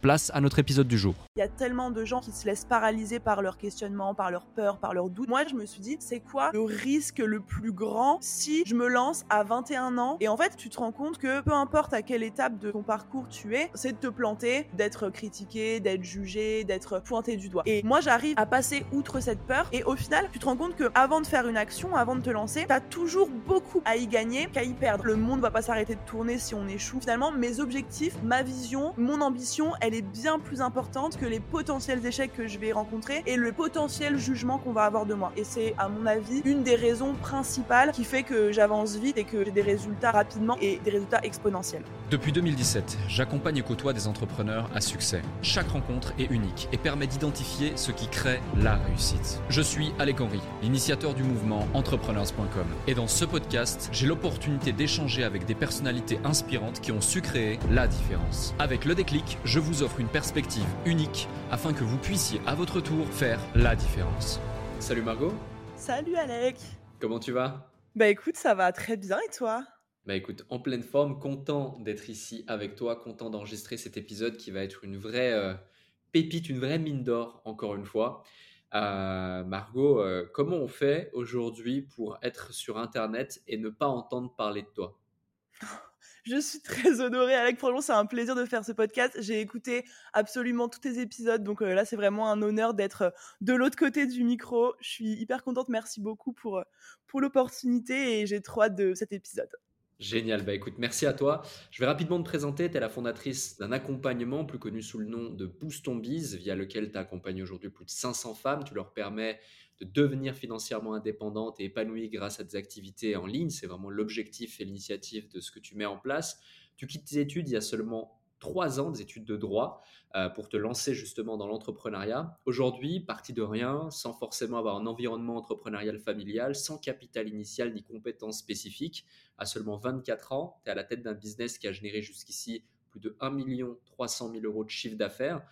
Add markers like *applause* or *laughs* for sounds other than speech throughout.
place à notre épisode du jour. Il y a tellement de gens qui se laissent paralyser par leurs questionnements, par leurs peurs, par leurs doutes. Moi, je me suis dit, c'est quoi le risque le plus grand si je me lance à 21 ans? Et en fait, tu te rends compte que peu importe à quelle étape de ton parcours tu es, c'est de te planter, d'être critiqué, d'être jugé, d'être pointé du doigt. Et moi, j'arrive à passer outre cette peur et au final, tu te rends compte que avant de faire une action, avant de te lancer, t'as toujours beaucoup à y gagner qu'à y perdre. Le monde va pas s'arrêter de tourner si on échoue. Finalement, mes objectifs, ma vision, mon ambition, elle est bien plus importante que les potentiels échecs que je vais rencontrer et le potentiel jugement qu'on va avoir de moi. Et c'est, à mon avis, une des raisons principales qui fait que j'avance vite et que j'ai des résultats rapidement et des résultats exponentiels. Depuis 2017, j'accompagne et côtoie des entrepreneurs à succès. Chaque rencontre est unique et permet d'identifier ce qui crée la réussite. Je suis Alec Henry, l'initiateur du mouvement entrepreneurs.com. Et dans ce podcast, j'ai l'opportunité d'échanger avec des personnalités inspirantes qui ont su créer la différence. Avec le déclic, je vous offre une perspective unique afin que vous puissiez à votre tour faire la différence. Salut Margot. Salut Alec. Comment tu vas? Bah écoute, ça va très bien et toi? Bah écoute, en pleine forme, content d'être ici avec toi, content d'enregistrer cet épisode qui va être une vraie euh, pépite, une vraie mine d'or, encore une fois. Euh, Margot, euh, comment on fait aujourd'hui pour être sur Internet et ne pas entendre parler de toi? *laughs* Je suis très honorée, Alec. Franchement, c'est un plaisir de faire ce podcast. J'ai écouté absolument tous tes épisodes. Donc euh, là, c'est vraiment un honneur d'être euh, de l'autre côté du micro. Je suis hyper contente. Merci beaucoup pour, euh, pour l'opportunité et j'ai trop hâte de cet épisode. Génial, bah écoute, merci à toi. Je vais rapidement te présenter. Tu es la fondatrice d'un accompagnement plus connu sous le nom de Boost on Biz, via lequel tu accompagnes aujourd'hui plus de 500 femmes. Tu leur permets de devenir financièrement indépendante et épanouie grâce à des activités en ligne. C'est vraiment l'objectif et l'initiative de ce que tu mets en place. Tu quittes tes études il y a seulement trois ans, des études de droit, euh, pour te lancer justement dans l'entrepreneuriat. Aujourd'hui, parti de rien, sans forcément avoir un environnement entrepreneurial familial, sans capital initial ni compétences spécifiques, à seulement 24 ans, tu es à la tête d'un business qui a généré jusqu'ici plus de 1 300 000 euros de chiffre d'affaires.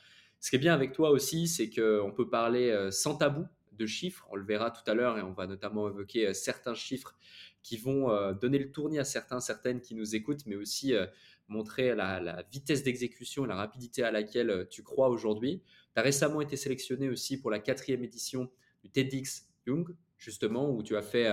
Ce qui est bien avec toi aussi, c'est qu'on peut parler euh, sans tabou de chiffres. On le verra tout à l'heure et on va notamment évoquer euh, certains chiffres qui vont euh, donner le tournis à certains, certaines qui nous écoutent, mais aussi euh, montrer la, vitesse d'exécution et la rapidité à laquelle tu crois aujourd'hui. Tu as récemment été sélectionné aussi pour la quatrième édition du TEDx Young, justement, où tu as fait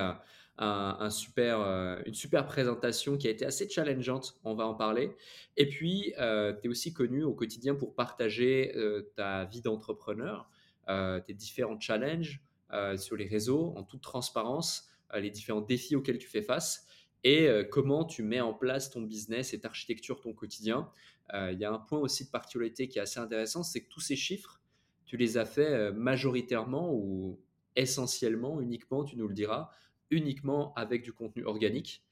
un, super, une super présentation qui a été assez challengeante, on va en parler. Et puis, tu es aussi connu au quotidien pour partager ta vie d'entrepreneur. Euh, tes différents challenges euh, sur les réseaux en toute transparence, euh, les différents défis auxquels tu fais face et comment tu mets en place ton business et architecture ton quotidien. Il y a un point aussi de particularité qui est assez intéressant, c'est que tous ces chiffres, tu les as fait majoritairement ou essentiellement, uniquement, tu nous le diras, uniquement avec du contenu organique,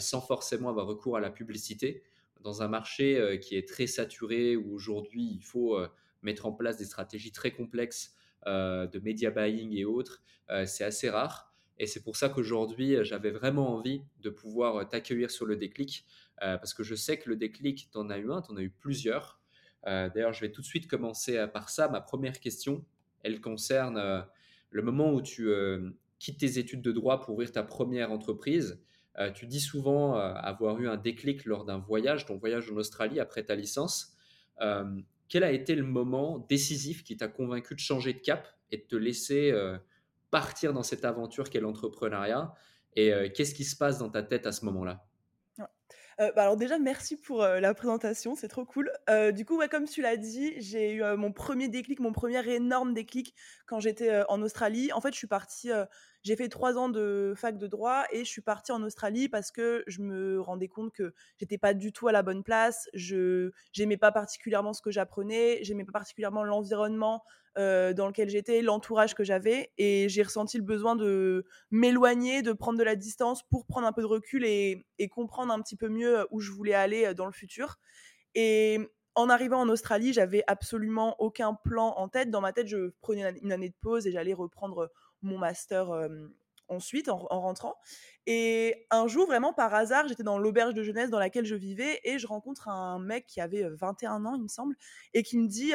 sans forcément avoir recours à la publicité, dans un marché qui est très saturé, où aujourd'hui il faut mettre en place des stratégies très complexes de media buying et autres, euh, c'est assez rare. Et c'est pour ça qu'aujourd'hui, j'avais vraiment envie de pouvoir t'accueillir sur le déclic, euh, parce que je sais que le déclic, tu en as eu un, tu en as eu plusieurs. D'ailleurs, je vais tout de suite commencer par ça. Ma première question, elle concerne le moment où tu quittes tes études de droit pour ouvrir ta première entreprise. tu dis souvent avoir eu un déclic lors d'un voyage, ton voyage en Australie après ta licence quel a été le moment décisif qui t'a convaincu de changer de cap et de te laisser euh, partir dans cette aventure qu'est l'entrepreneuriat? Et euh, qu'est-ce qui se passe dans ta tête à ce moment-là? Bah, alors déjà, merci pour, la présentation, c'est trop cool. du coup, comme tu l'as dit, j'ai eu, mon premier déclic, mon premier énorme déclic quand j'étais, en Australie. En fait, je suis partie, j'ai fait trois ans de fac de droit et je suis partie en Australie parce que je me rendais compte que j'étais pas du tout à la bonne place. Je j'aimais pas particulièrement ce que j'apprenais, j'aimais pas particulièrement l'environnement, dans lequel j'étais, l'entourage que j'avais et j'ai ressenti le besoin de m'éloigner, de prendre de la distance pour prendre un peu de recul et et comprendre un petit peu mieux, où je voulais aller, dans le futur et en arrivant en Australie, j'avais absolument aucun plan en tête. Dans ma tête, je prenais une année de pause et j'allais reprendre mon master ensuite en, rentrant. Et un jour, vraiment par hasard, j'étais dans l'auberge de jeunesse dans laquelle je vivais et je rencontre un mec qui avait 21 ans, il me semble, et qui me dit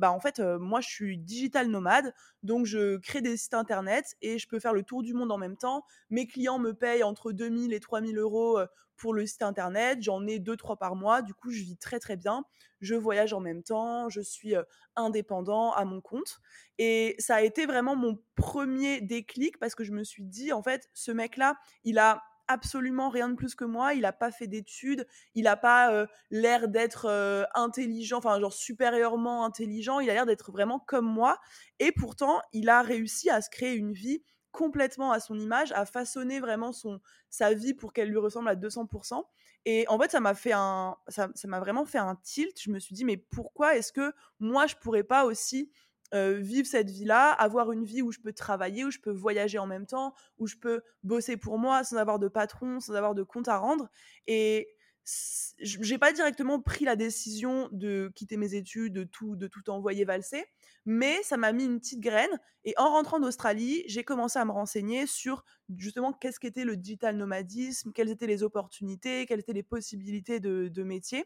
Bah, en fait, moi, je suis digital nomade, donc je crée des sites internet et je peux faire le tour du monde en même temps. Mes clients me payent entre 2000 et 3000 euros pour le site internet. J'en ai 2-3 par mois. Du coup, je vis très, très bien. Je voyage en même temps. Je suis indépendant à mon compte. Et ça a été vraiment mon premier déclic parce que je me suis dit, en fait, ce mec-là, il a absolument rien de plus que moi. Il n'a pas fait d'études. Il n'a pas l'air d'être intelligent, enfin, genre supérieurement intelligent. Il a l'air d'être vraiment comme moi. Et pourtant, il a réussi à se créer une vie complètement à son image, à façonner vraiment son, sa vie pour qu'elle lui ressemble à 200%. Et en fait, ça m'a fait un, ça m'a vraiment fait un tilt. Je me suis dit, mais pourquoi est-ce que moi, je pourrais pas aussi vivre cette vie-là, avoir une vie où je peux travailler, où je peux voyager en même temps, où je peux bosser pour moi sans avoir de patron, sans avoir de compte à rendre. Et j'ai pas directement pris la décision de quitter mes études, de tout, de tout envoyer valser, mais ça m'a mis une petite graine. Et en rentrant d'Australie, j'ai commencé à me renseigner sur justement qu'est-ce qu'était le digital nomadisme, quelles étaient les opportunités, quelles étaient les possibilités de, de métier.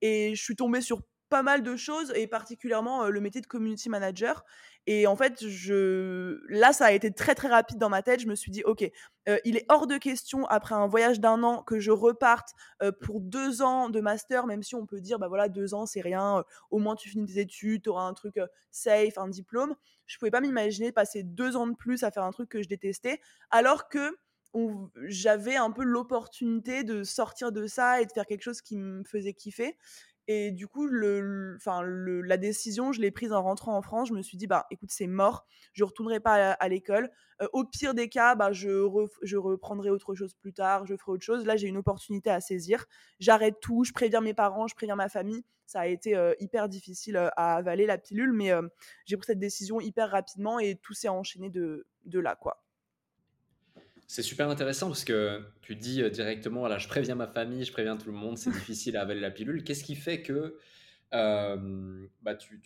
Et je suis tombée sur pas mal de choses et particulièrement le métier de community manager. Et en fait, je... là, ça a été très très rapide dans ma tête. Je me suis dit, ok, il est hors de question après un voyage d'un an que je reparte pour deux ans de master, même si on peut dire, bah voilà, deux ans, c'est rien. au moins, tu finis tes études, tu auras un truc safe, un diplôme. Je pouvais pas m'imaginer passer deux ans de plus à faire un truc que je détestais, alors que j'avais un peu l'opportunité de sortir de ça et de faire quelque chose qui me faisait kiffer. Et du coup, enfin, la décision, je l'ai prise en rentrant en France. Je me suis dit, bah, écoute, c'est mort. Je retournerai pas à, l'école. Euh, au pire des cas, bah, je, je reprendrai autre chose plus tard. Je ferai autre chose. Là, j'ai une opportunité à saisir. J'arrête tout. Je préviens mes parents. Je préviens ma famille. Ça a été euh, hyper difficile euh, à avaler la pilule, mais j'ai pris cette décision hyper rapidement et tout s'est enchaîné de, de là, quoi. C'est super intéressant parce que tu dis euh, directement, voilà, je préviens ma famille, je préviens tout le monde, c'est *laughs* difficile à avaler la pilule. Qu'est-ce qui fait que euh, bah, tu,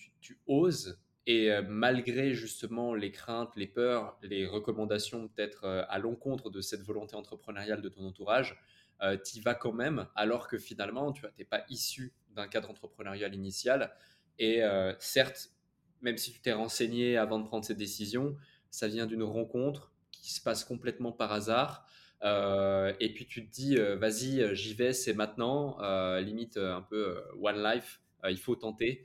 oses et euh, malgré justement les craintes, les peurs, les recommandations peut-être à l'encontre de cette volonté entrepreneuriale de ton entourage, tu y vas quand même alors que finalement tu n'es pas issu d'un cadre entrepreneurial initial. Et certes, même si tu t'es renseigné avant de prendre cette décision, ça vient d'une rencontre, qui se passe complètement par hasard. Euh, et puis tu te dis, euh, vas-y, euh, j'y vais, c'est maintenant, limite un peu one life, il faut tenter.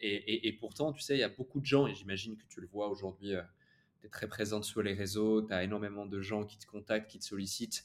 Et, et, pourtant, tu sais, il y a beaucoup de gens, et j'imagine que tu le vois aujourd'hui, tu es très présente sur les réseaux, tu as énormément de gens qui te contactent, qui te sollicitent,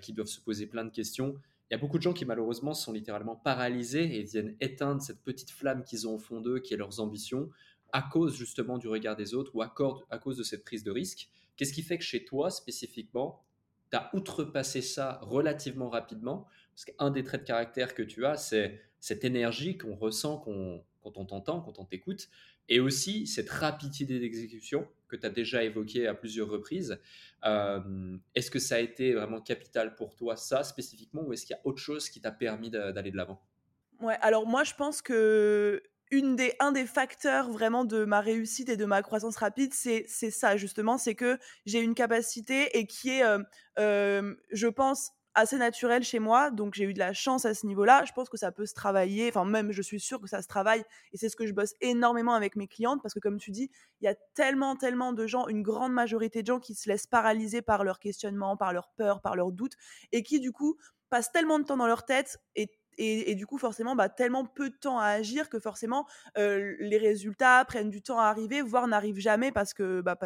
qui doivent se poser plein de questions. Il y a beaucoup de gens qui malheureusement sont littéralement paralysés et viennent éteindre cette petite flamme qu'ils ont au fond d'eux, qui est leurs ambitions, à cause justement du regard des autres ou à cause de cette prise de risque. Qu'est-ce qui fait que chez toi, spécifiquement, tu as outrepassé ça relativement rapidement? Parce qu'un des traits de caractère que tu as, c'est cette énergie qu'on ressent quand on t'entend, quand on t'écoute, et aussi cette rapidité d'exécution que tu as déjà évoquée à plusieurs reprises. Euh, est-ce que ça a été vraiment capital pour toi, ça spécifiquement, ou est-ce qu'il y a autre chose qui t'a permis d'aller de l'avant? Ouais, alors moi je pense que des, un des facteurs vraiment de ma réussite et de ma croissance rapide, c'est ça justement, c'est que j'ai une capacité et qui est, je pense, assez naturelle chez moi. Donc j'ai eu de la chance à ce niveau-là. Je pense que ça peut se travailler, enfin même je suis sûre que ça se travaille et c'est ce que je bosse énormément avec mes clientes parce que comme tu dis, il y a tellement, tellement de gens, une grande majorité de gens qui se laissent paralyser par leurs questionnements, par leurs peurs, par leurs doutes et qui du coup passent tellement de temps dans leur tête et et, du coup, forcément, bah, tellement peu de temps à agir que forcément, les résultats prennent du temps à arriver, voire n'arrivent jamais parce que bah,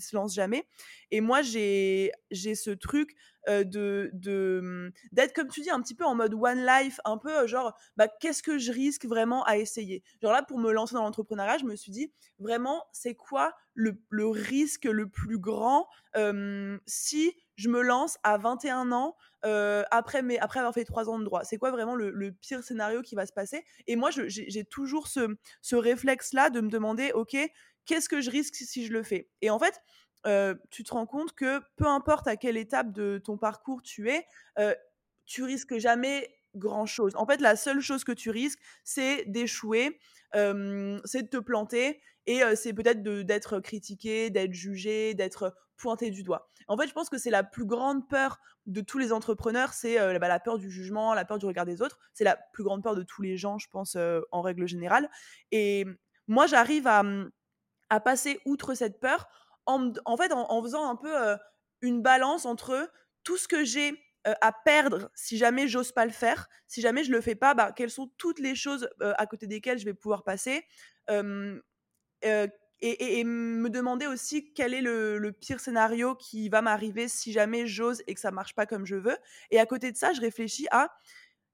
se lance jamais. Et moi, j'ai ce truc de mmh, d'être comme tu dis un petit peu en mode one life, un peu genre bah qu'est-ce que je risque vraiment à essayer? Genre là pour me lancer dans l'entrepreneuriat, je me suis dit vraiment c'est quoi le, le, risque le plus grand si je me lance à 21 ans après, mes, après avoir fait 3 ans de droit? C'est quoi vraiment le, pire scénario qui va se passer? Et moi, j'ai toujours ce, ce réflexe-là de me demander, OK, qu'est-ce que je risque si je le fais? Et en fait, tu te rends compte que peu importe à quelle étape de ton parcours tu es, tu risques jamais grand chose. En fait, la seule chose que tu risques, c'est d'échouer, c'est de te planter et c'est peut-être d'être critiqué, d'être jugé, d'être pointé du doigt. En fait, je pense que c'est la plus grande peur de tous les entrepreneurs, c'est bah, la peur du jugement, la peur du regard des autres. C'est la plus grande peur de tous les gens, je pense, en règle générale. Et moi, j'arrive à, mmh, à, passer outre cette peur en, fait, en, faisant un peu une balance entre tout ce que j'ai à perdre si jamais j'ose pas le faire, si jamais je le fais pas, bah, quelles sont toutes les choses à côté desquelles je vais pouvoir passer. Et, me demander aussi quel est le, pire scénario qui va m'arriver si jamais j'ose et que ça marche pas comme je veux. Et à côté de ça, je réfléchis à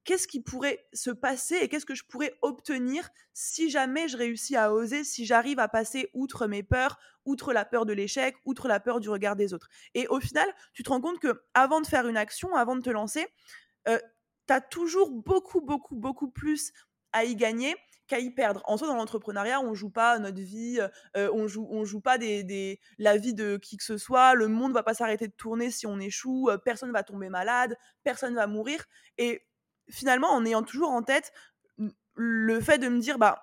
qu'est-ce qui pourrait se passer et qu'est-ce que je pourrais obtenir si jamais je réussis à oser, si j'arrive à passer outre mes peurs, outre la peur de l'échec, outre la peur du regard des autres? Et au final, tu te rends compte que avant de faire une action, avant de te lancer, euh, tu as toujours beaucoup, beaucoup, beaucoup plus à y gagner qu'à y perdre. En soi, dans l'entrepreneuriat, on joue pas notre vie, euh, on joue, on joue pas la vie de qui que ce soit. Le monde va pas s'arrêter de tourner si on échoue. Personne personne va tomber malade, personne va mourir. Et finalement, en ayant toujours en tête le fait de me dire, bah,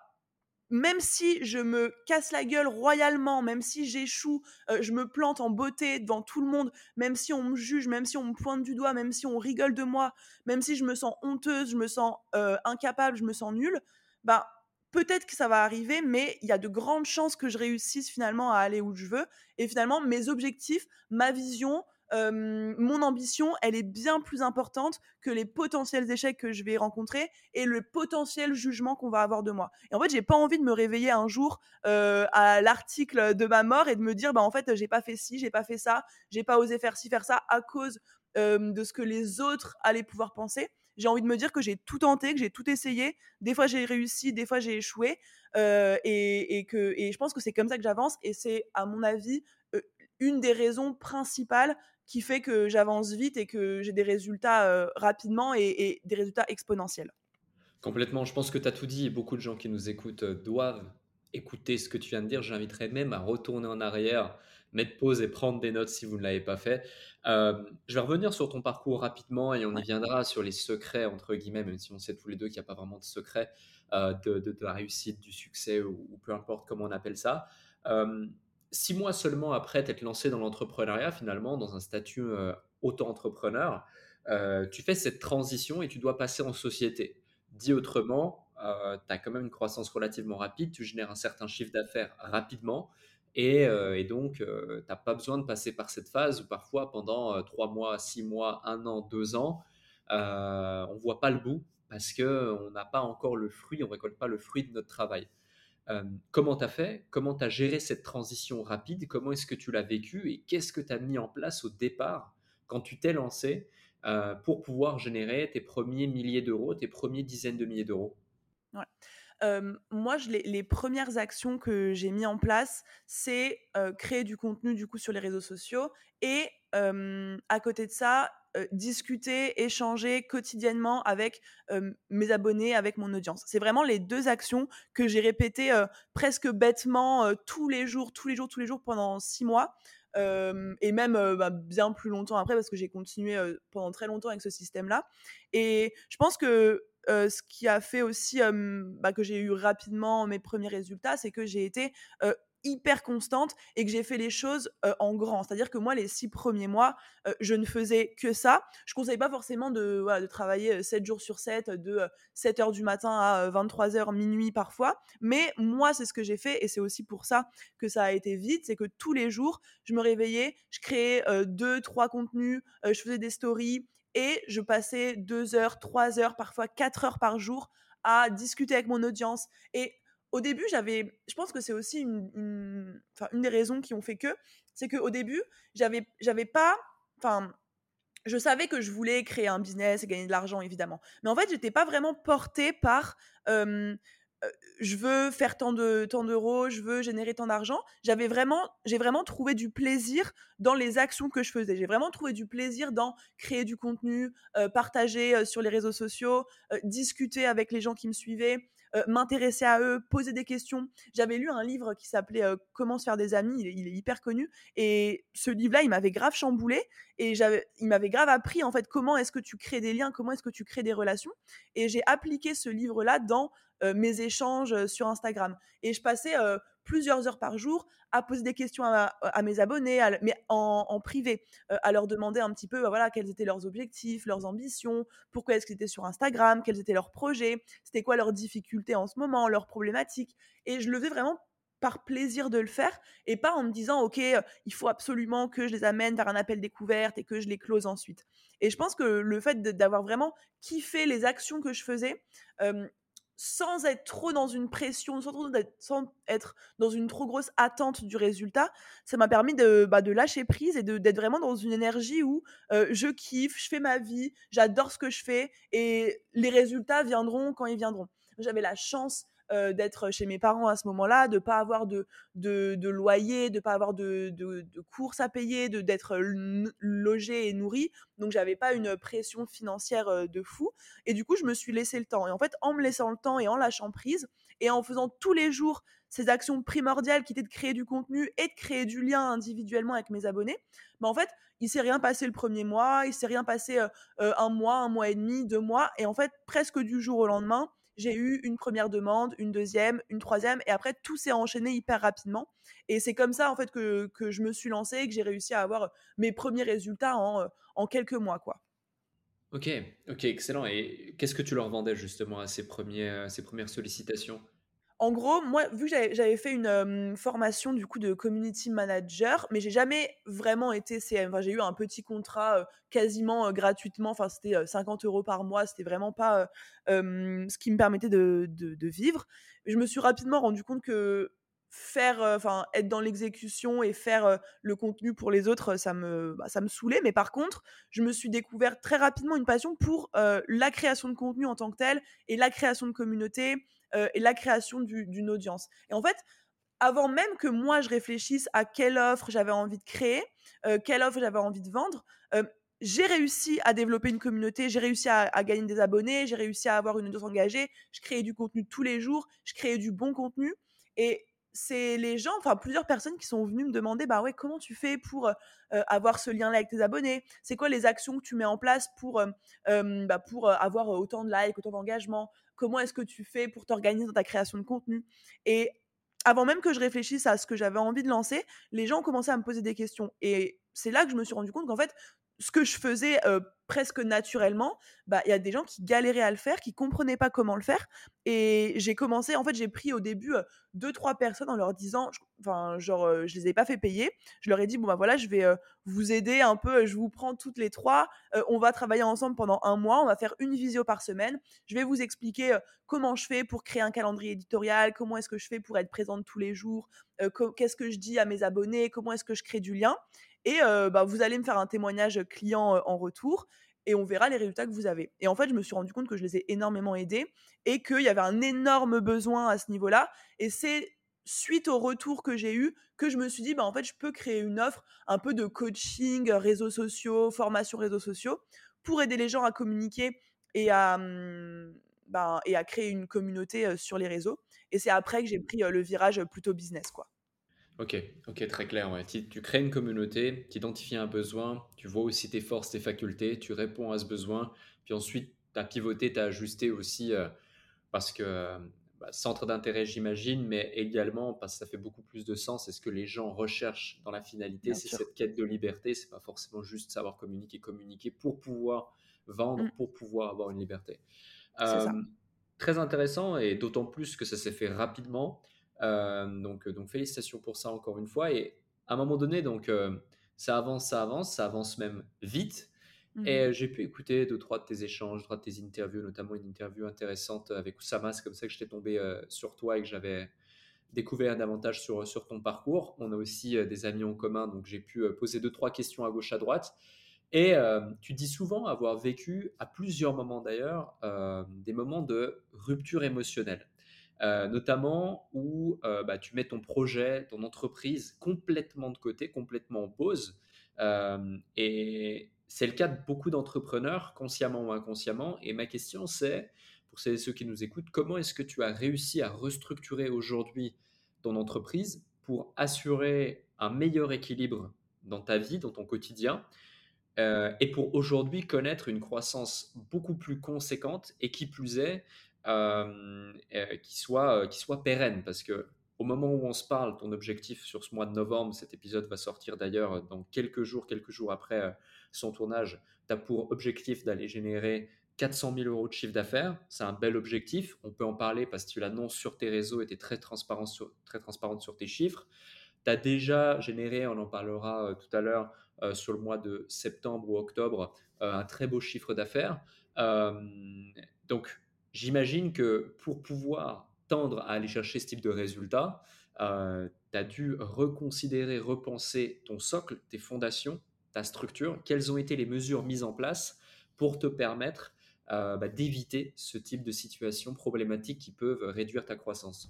même si je me casse la gueule royalement, même si j'échoue, je me plante en beauté devant tout le monde, même si on me juge, même si on me pointe du doigt, même si on rigole de moi, même si je me sens honteuse, je me sens incapable, je me sens nulle, bah peut-être que ça va arriver, mais il y a de grandes chances que je réussisse finalement à aller où je veux. Et finalement, mes objectifs, ma vision, mon ambition, elle est bien plus importante que les potentiels échecs que je vais rencontrer et le potentiel jugement qu'on va avoir de moi. Et en fait, j'ai pas envie de me réveiller un jour à l'article de ma mort et de me dire, bah en fait, j'ai pas fait ci, j'ai pas fait ça, j'ai pas osé faire ci, faire ça à cause de ce que les autres allaient pouvoir penser. J'ai envie de me dire que j'ai tout tenté, que j'ai tout essayé. Des fois, j'ai réussi, des fois, j'ai échoué. et, que, et je pense que c'est comme ça que j'avance. Et c'est, à mon avis, une des raisons principales qui fait que j'avance vite et que j'ai des résultats rapidement et, des résultats exponentiels. Complètement, je pense que tu as tout dit et beaucoup de gens qui nous écoutent doivent écouter ce que tu viens de dire. J'inviterais même à retourner en arrière, mettre pause et prendre des notes si vous ne l'avez pas fait. je vais revenir sur ton parcours rapidement et on y viendra sur les secrets, entre guillemets, même si on sait tous les deux qu'il n'y a pas vraiment de secret de, la réussite, du succès ou, peu importe comment on appelle ça six mois seulement après t'être lancé dans l'entrepreneuriat, finalement, dans un statut euh, auto-entrepreneur, euh, tu fais cette transition et tu dois passer en société. Dit autrement, euh, tu as quand même une croissance relativement rapide, tu génères un certain chiffre d'affaires rapidement, et, donc tu n'as pas besoin de passer par cette phase où parfois pendant trois mois, six mois, un an, deux ans, on ne voit pas le bout parce qu'on n'a pas encore le fruit, on ne récolte pas le fruit de notre travail comment tu as fait? Comment tu as géré cette transition rapide? Comment est-ce que tu l'as vécu? Et qu'est-ce que tu as mis en place au départ quand tu t'es lancé pour pouvoir générer tes premiers milliers d'euros, tes premiers dizaines de milliers d'euros? Moi, les, les, premières actions que j'ai mis en place, c'est créer du contenu du coup sur les réseaux sociaux et à côté de ça, discuter, échanger quotidiennement avec mes abonnés, avec mon audience. C'est vraiment les deux actions que j'ai répétées presque bêtement tous les jours, tous les jours, tous les jours pendant six mois. et même bah, bien plus longtemps après parce que j'ai continué pendant très longtemps avec ce système-là. Et je pense que ce qui a fait aussi bah, que j'ai eu rapidement mes premiers résultats, c'est que j'ai été hyper constante et que j'ai fait les choses en grand. C'est-à-dire que moi, les six premiers mois, je ne faisais que ça. Je ne conseille pas forcément de, travailler 7 jours sur 7, de 7 heures du matin à 23 heures, minuit parfois. Mais moi, c'est ce que j'ai fait et c'est aussi pour ça que ça a été vite. C'est que tous les jours, je me réveillais, je créais deux, trois contenus, je faisais des stories et je passais 2 heures, 3 heures, parfois 4 heures par jour à discuter avec mon audience. Et au début, j'avais, je pense que c'est aussi une, des raisons qui ont fait que, c'est qu'au début, j'avais, j'avais pas, enfin, je savais que je voulais créer un business et gagner de l'argent, évidemment. Mais en fait, j'étais pas vraiment portée par je veux faire tant de tant d'euros, je veux générer tant d'argent. J'avais vraiment, j'ai vraiment trouvé du plaisir dans les actions que je faisais. J'ai vraiment trouvé du plaisir dans créer du contenu, partager sur les réseaux sociaux, discuter avec les gens qui me suivaient. Euh, m'intéresser à eux, poser des questions. J'avais lu un livre qui s'appelait euh, Comment se faire des amis, il est, hyper connu. Et ce livre-là, il m'avait grave chamboulé et il m'avait grave appris en fait comment est-ce que tu crées des liens, comment est-ce que tu crées des relations. Et j'ai appliqué ce livre-là dans mes échanges sur Instagram. Et je passais plusieurs heures par jour à poser des questions à, mes abonnés, mais en, privé, euh, à leur demander un petit peu bah, voilà, quels étaient leurs objectifs, leurs ambitions, pourquoi est-ce qu'ils étaient sur Instagram, quels étaient leurs projets, c'était quoi leurs difficultés en ce moment, leurs problématiques. Et je le faisais vraiment par plaisir de le faire et pas en me disant ok il faut absolument que je les amène vers un appel découverte et que je les close ensuite et je pense que le fait d'avoir vraiment kiffé les actions que je faisais sans être trop dans une pression, sans, être dans une trop grosse attente du résultat, ça m'a permis de, bah, de lâcher prise et d'être vraiment dans une énergie où je kiffe, je fais ma vie, j'adore ce que je fais et les résultats viendront quand ils viendront. J'avais la chance euh, d'être chez mes parents à ce moment-là, de pas avoir de, de, loyer, de pas avoir de, de, courses à payer, de d'être logé et nourri. Donc j'avais pas une pression financière euh, de fou. Et du coup, je me suis laissé le temps. Et en fait, en me laissant le temps et en lâchant prise et en faisant tous les jours ces actions primordiales qui étaient de créer du contenu et de créer du lien individuellement avec mes abonnés, bah en fait, il s'est rien passé le premier mois, il s'est rien passé euh, un mois, un mois et demi, deux mois, et en fait, presque du jour au lendemain, j'ai eu une première demande, une deuxième, une troisième, et après tout s'est enchaîné hyper rapidement. Et c'est comme ça en fait que, que, je me suis lancée et que j'ai réussi à avoir mes premiers résultats en, euh, en quelques mois, quoi. Ok, ok, excellent. Et qu'est-ce que tu leur vendais justement à ces, premiers, euh, ces premières sollicitations? En gros, moi, vu que j'avais fait une formation du coup de community manager, mais j'ai jamais vraiment été CM. Enfin, j'ai eu un petit contrat quasiment gratuitement. Enfin, c'était 50 euros par mois. C'était vraiment pas ce qui me permettait de, vivre. Je me suis rapidement rendu compte que faire, enfin, être dans l'exécution et faire le contenu pour les autres, ça me, bah, ça me saoulait. Mais par contre, je me suis découvert très rapidement une passion pour la création de contenu en tant que tel et la création de communauté et la création d'une audience. Et en fait, avant même que moi je réfléchisse à quelle offre j'avais envie de créer, euh, quelle offre j'avais envie de vendre, euh, j'ai réussi à développer une communauté, j'ai réussi à, gagner des abonnés, j'ai réussi à avoir une audience engagée, je créais du contenu tous les jours, je créais du bon contenu. Et c'est les gens, enfin plusieurs personnes qui sont venues me demander, bah ouais, comment tu fais pour avoir ce lien-là avec tes abonnés? C'est quoi les actions que tu mets en place pour, bah, pour avoir autant de likes, autant d'engagement? Comment est-ce que tu fais pour t'organiser dans ta création de contenu? Et avant même que je réfléchisse à ce que j'avais envie de lancer, les gens ont commencé à me poser des questions. Et c'est là que je me suis rendu compte qu'en fait, ce que je faisais presque naturellement, bah il y a des gens qui galéraient à le faire, qui comprenaient pas comment le faire. Et j'ai commencé, en fait, j'ai pris au début deux trois personnes en leur disant, enfin genre je les ai pas fait payer. Je leur ai dit bon bah voilà, je vais vous aider un peu, je vous prends toutes les trois, on va travailler ensemble pendant un mois, on va faire une visio par semaine. Je vais vous expliquer comment je fais pour créer un calendrier éditorial, comment est-ce que je fais pour être présente tous les jours, qu'est-ce que je dis à mes abonnés, comment est-ce que je crée du lien. Et bah, vous allez me faire un témoignage client en retour et on verra les résultats que vous avez. Et en fait, je me suis rendu compte que je les ai énormément aidés et qu'il y avait un énorme besoin à ce niveau-là. Et c'est suite au retour que j'ai eu que je me suis dit, bah, en fait, je peux créer une offre un peu de coaching, réseaux sociaux, formation réseaux sociaux pour aider les gens à communiquer et à, mmh, bah, et à créer une communauté sur les réseaux. Et c'est après que j'ai pris le virage plutôt business, quoi. Ok, ok, très clair. Ouais. Tu, crées une communauté, tu identifies un besoin, tu vois aussi tes forces, tes facultés, tu réponds à ce besoin, puis ensuite tu as pivoté, tu as ajusté aussi euh, parce que bah, centre d'intérêt, j'imagine, mais également parce que ça fait beaucoup plus de sens. C'est ce que les gens recherchent dans la finalité, c'est cette quête de liberté. C'est pas forcément juste savoir communiquer, communiquer pour pouvoir vendre, mmh. pour pouvoir avoir une liberté. Euh, très intéressant et d'autant plus que ça s'est fait rapidement. Euh, donc, donc félicitations pour ça encore une fois. Et à un moment donné, donc euh, ça avance, ça avance, ça avance même vite. Et mmh j'ai pu écouter deux, trois de tes échanges, trois de tes interviews, notamment une interview intéressante avec Oussama. C'est comme ça que j'étais tombé euh, sur toi et que j'avais découvert davantage sur, sur ton parcours. On a aussi des amis en commun, donc j'ai pu poser deux, trois questions à gauche, à droite. Et euh, tu dis souvent avoir vécu, à plusieurs moments d'ailleurs, euh, des moments de rupture émotionnelle. Euh, notamment où bah, tu mets ton projet, ton entreprise complètement de côté, complètement en pause. et c'est le cas de beaucoup d'entrepreneurs, consciemment ou inconsciemment. Et ma question, c'est, pour ceux qui nous écoutent, comment est-ce que tu as réussi à restructurer aujourd'hui ton entreprise pour assurer un meilleur équilibre dans ta vie, dans ton quotidien, euh, et pour aujourd'hui connaître une croissance beaucoup plus conséquente et qui plus est, euh, euh, qui, soit, qui soit pérenne. Parce que au moment où on se parle, ton objectif sur ce mois de novembre, cet épisode va sortir d'ailleurs dans quelques jours, quelques jours après son tournage, tu as pour objectif d'aller générer 400 000 euros de chiffre d'affaires. C'est un bel objectif. On peut en parler parce que tu l'annonces sur tes réseaux et tu es très, transparent très transparente sur tes chiffres. Tu as déjà généré, on en parlera euh, tout à l'heure, euh, sur le mois de septembre ou octobre, euh, un très beau chiffre d'affaires. donc, j'imagine que pour pouvoir tendre à aller chercher ce type de résultat, tu as dû reconsidérer, repenser ton socle, tes fondations, ta structure. Quelles ont été les mesures mises en place pour te permettre bah, d'éviter ce type de situations problématiques qui peuvent réduire ta croissance?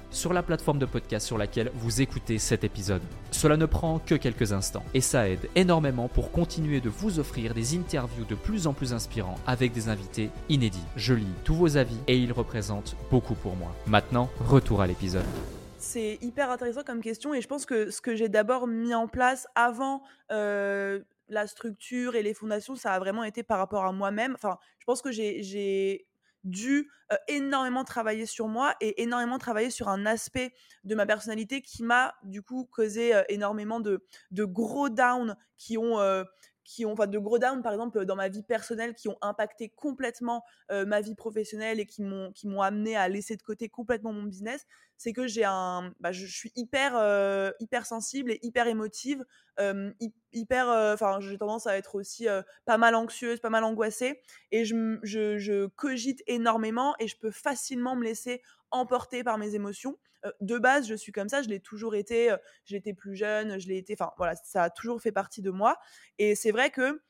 sur la plateforme de podcast sur laquelle vous écoutez cet épisode. Cela ne prend que quelques instants et ça aide énormément pour continuer de vous offrir des interviews de plus en plus inspirants avec des invités inédits. Je lis tous vos avis et ils représentent beaucoup pour moi. Maintenant, retour à l'épisode. C'est hyper intéressant comme question et je pense que ce que j'ai d'abord mis en place avant euh, la structure et les fondations, ça a vraiment été par rapport à moi-même. Enfin, je pense que j'ai dû énormément travailler sur moi et énormément travailler sur un aspect de ma personnalité qui m'a du coup causé énormément de, de gros downs qui ont qui ont, enfin, de gros downs, par exemple, dans ma vie personnelle, qui ont impacté complètement ma vie professionnelle et qui m'ont, qui m'ont amené à laisser de côté complètement mon business, c'est que j'ai un, bah, je, suis hyper, hyper sensible et hyper émotive, hyper, enfin, j'ai tendance à être aussi pas mal anxieuse, pas mal angoissée, et je, je, je cogite énormément et je peux facilement me laisser emporter par mes émotions de base, je suis comme ça, je l'ai toujours été, je l'étais plus jeune, je l'ai été, enfin voilà, ça a toujours fait partie de moi. Et c'est vrai que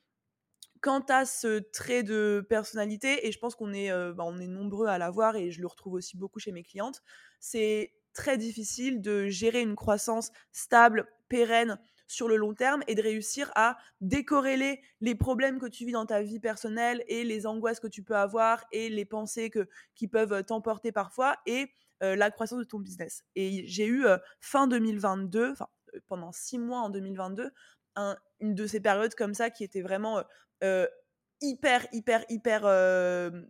quand tu as ce trait de personnalité, et je pense qu'on est, bah, on est nombreux à l'avoir, et je le retrouve aussi beaucoup chez mes clientes, c'est très difficile de gérer une croissance stable, pérenne sur le long terme et de réussir à décorréler les problèmes que tu vis dans ta vie personnelle et les angoisses que tu peux avoir et les pensées que, qui peuvent t'emporter parfois et la croissance de ton business. Et j'ai eu euh, fin 2022, enfin euh, pendant six mois en 2022, une de ces périodes comme ça qui était vraiment hyper, hyper, hyper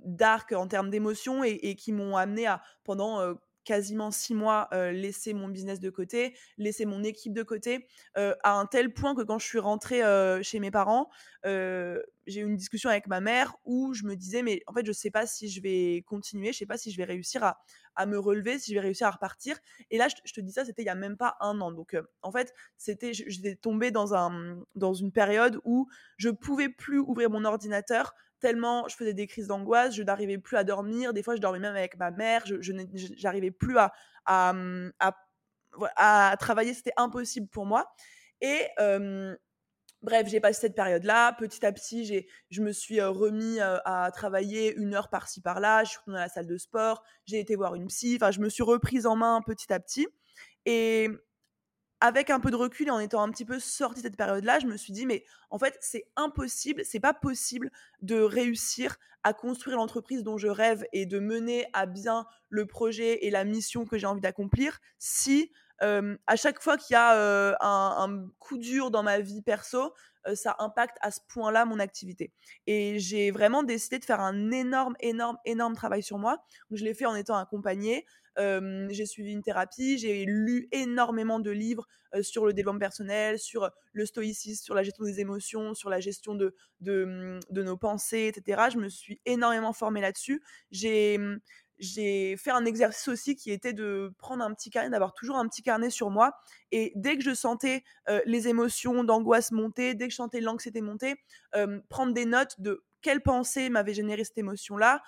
dark en termes d'émotions et, qui m'ont amené à, pendant quasiment six mois laisser mon business de côté, laisser mon équipe de côté, à un tel point que quand je suis rentrée chez mes parents, j'ai eu une discussion avec ma mère où je me disais mais en fait je sais pas si je vais continuer, je sais pas si je vais réussir à, à me relever, si je vais réussir à repartir. Et là je, te dis ça, c'était il y a même pas un an. Donc en fait c'était, j'étais tombée dans un dans une période où je pouvais plus ouvrir mon ordinateur tellement je faisais des crises d'angoisse, je n'arrivais plus à dormir. Des fois, je dormais même avec ma mère. Je n'arrivais plus à, à, à, travailler. C'était impossible pour moi. Et bref, j'ai passé cette période-là. Petit à petit, je me suis remis à travailler une heure par-ci par-là. Je suis retournée à la salle de sport. J'ai été voir une psy. Enfin, je me suis reprise en main petit à petit. Et avec un peu de recul et en étant un petit peu sortie de cette période-là, je me suis dit, mais en fait, c'est impossible, c'est pas possible de réussir à construire l'entreprise dont je rêve et de mener à bien le projet et la mission que j'ai envie d'accomplir si à chaque fois qu'il y a un, coup dur dans ma vie perso, ça impacte à ce point-là mon activité. Et j'ai vraiment décidé de faire un énorme, énorme, énorme travail sur moi. je l'ai fait en étant accompagnée j'ai suivi une thérapie, j'ai lu énormément de livres sur le développement personnel, sur le stoïcisme, sur la gestion des émotions, sur la gestion de, mmh, nos pensées, etc. Je me suis énormément formée là-dessus. J'ai, mmh, j'ai fait un exercice aussi qui était de prendre un petit carnet, d'avoir toujours un petit carnet sur moi. Et dès que je sentais les émotions d'angoisse monter, dès que je sentais l'anxiété monter, prendre des notes de quelle pensée m'avait généré cette émotion-là,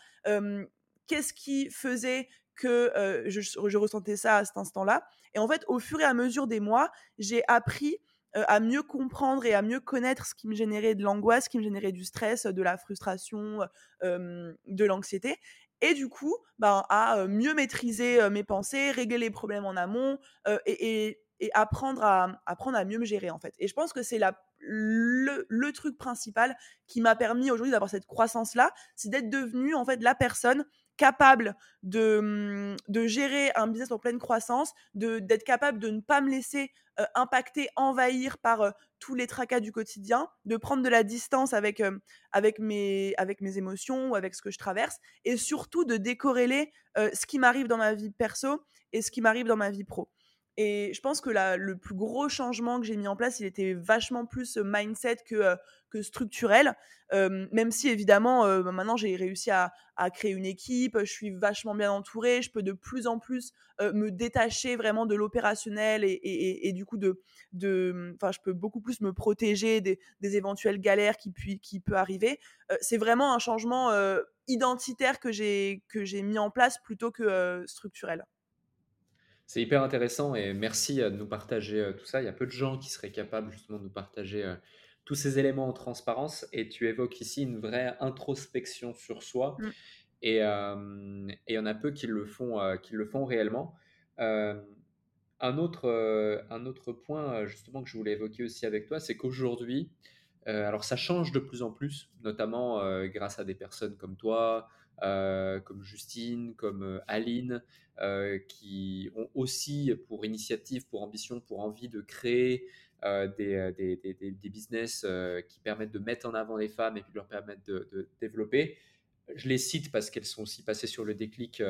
qu'est-ce qui faisait que je, ressentais ça à cet instant-là. Et en fait, au fur et à mesure des mois, j'ai appris à mieux comprendre et à mieux connaître ce qui me générait de l'angoisse, ce qui me générait du stress, de la frustration, de l'anxiété et du coup ben, à mieux maîtriser mes pensées, régler les problèmes en amont et, apprendre, à, apprendre à mieux me gérer en fait. Et je pense que c'est le, le, truc principal qui m'a permis aujourd'hui d'avoir cette croissance là, c'est d'être devenue en fait la personne capable de, mmh, de gérer un business en pleine croissance, d'être capable de ne pas me laisser impacter, envahir par tous les tracas du quotidien, de prendre de la distance avec, avec, mes, avec mes émotions ou avec ce que je traverse, et surtout de décorréler ce qui m'arrive dans ma vie perso et ce qui m'arrive dans ma vie pro. Et je pense que le plus gros changement que j'ai mis en place, il était vachement plus mindset que, structurel. même si évidemment, bah, maintenant j'ai réussi à, créer une équipe, je suis vachement bien entourée, je peux de plus en plus me détacher vraiment de l'opérationnel et, du coup de, de, enfin je peux beaucoup plus me protéger des, éventuelles galères qui, qui peut arriver. c'est vraiment un changement identitaire que j'ai mis en place plutôt que structurel. C'est hyper intéressant et merci de nous partager tout ça. Il y a peu de gens qui seraient capables justement de nous partager tous ces éléments en transparence et tu évoques ici une vraie introspection sur soi mmh. et il y en a peu qui le font, qui le font réellement. un, autre, un autre point justement que je voulais évoquer aussi avec toi, c'est qu'aujourd'hui, alors ça change de plus en plus, notamment grâce à des personnes comme toi, comme Justine, comme Aline, qui ont aussi pour initiative, pour ambition, pour envie de créer des, des, des, des, business qui permettent de mettre en avant les femmes et puis leur permettre de, de développer. Je les cite parce qu'elles sont aussi passées sur le déclic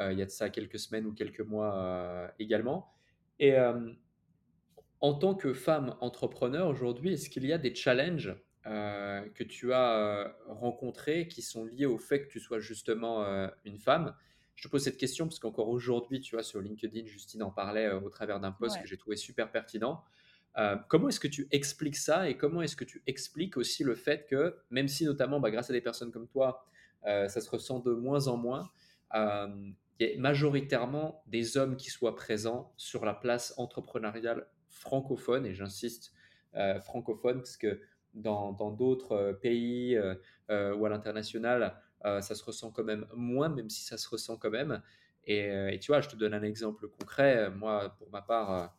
il y a de ça quelques semaines ou quelques mois également. Et en tant que femme entrepreneur aujourd'hui, est-ce qu'il y a des challenges euh, que tu as euh, rencontrés qui sont liés au fait que tu sois justement euh, une femme Je te pose cette question parce qu'encore aujourd'hui, tu vois, sur LinkedIn, Justine en parlait au travers d'un post que j'ai trouvé super pertinent. comment est-ce que tu expliques ça et comment est-ce que tu expliques aussi le fait que, même si notamment bah, grâce à des personnes comme toi, ça se ressent de moins en moins, il y a majoritairement des hommes qui soient présents sur la place entrepreneuriale francophone, et j'insiste francophone, parce que dans d'autres euh, pays euh, euh, ou à l'international, ça se ressent quand même moins, même si ça se ressent quand même. Et, tu vois, je te donne un exemple concret. Moi, pour ma part,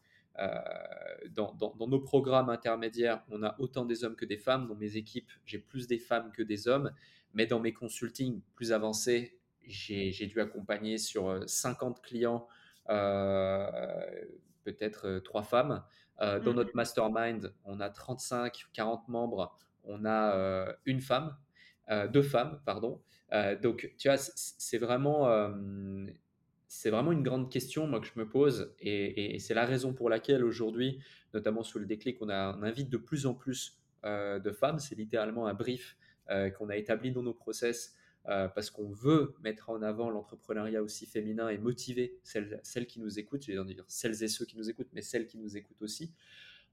dans, nos programmes intermédiaires, on a autant des hommes que des femmes. Dans mes équipes, j'ai plus des femmes que des hommes. Mais dans mes consultings plus avancés, j'ai dû accompagner sur 50 clients, peut-être trois femmes. Euh, dans mmh notre mastermind, on a 35, 40 membres, on a euh, une femme, euh, deux femmes, pardon. donc, tu vois, c'est vraiment, c'est vraiment une grande question moi, que je me pose et, c'est la raison pour laquelle aujourd'hui, notamment sous le déclic, on, a, on invite de plus en plus de femmes. C'est littéralement un brief qu'on a établi dans nos process parce qu'on veut mettre en avant l'entrepreneuriat aussi féminin et motiver celles, celles qui nous écoutent, je dire celles et ceux qui nous écoutent, mais celles qui nous écoutent aussi,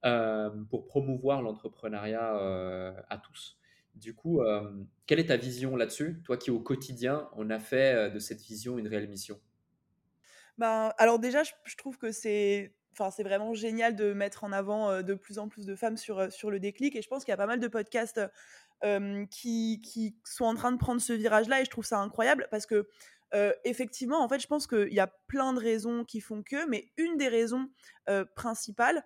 euh, pour promouvoir l'entrepreneuriat euh, à tous. Du coup, quelle est ta vision là-dessus? Toi qui au quotidien, on a fait de cette vision une réelle mission? Ben, alors déjà, je, je trouve que c'est Enfin, c'est vraiment génial de mettre en avant de plus en plus de femmes sur, sur le déclic. Et je pense qu'il y a pas mal de podcasts qui, sont en train de prendre ce virage-là et je trouve ça incroyable parce que effectivement, en fait, je pense qu'il y a plein de raisons qui font que, mais une des raisons principales,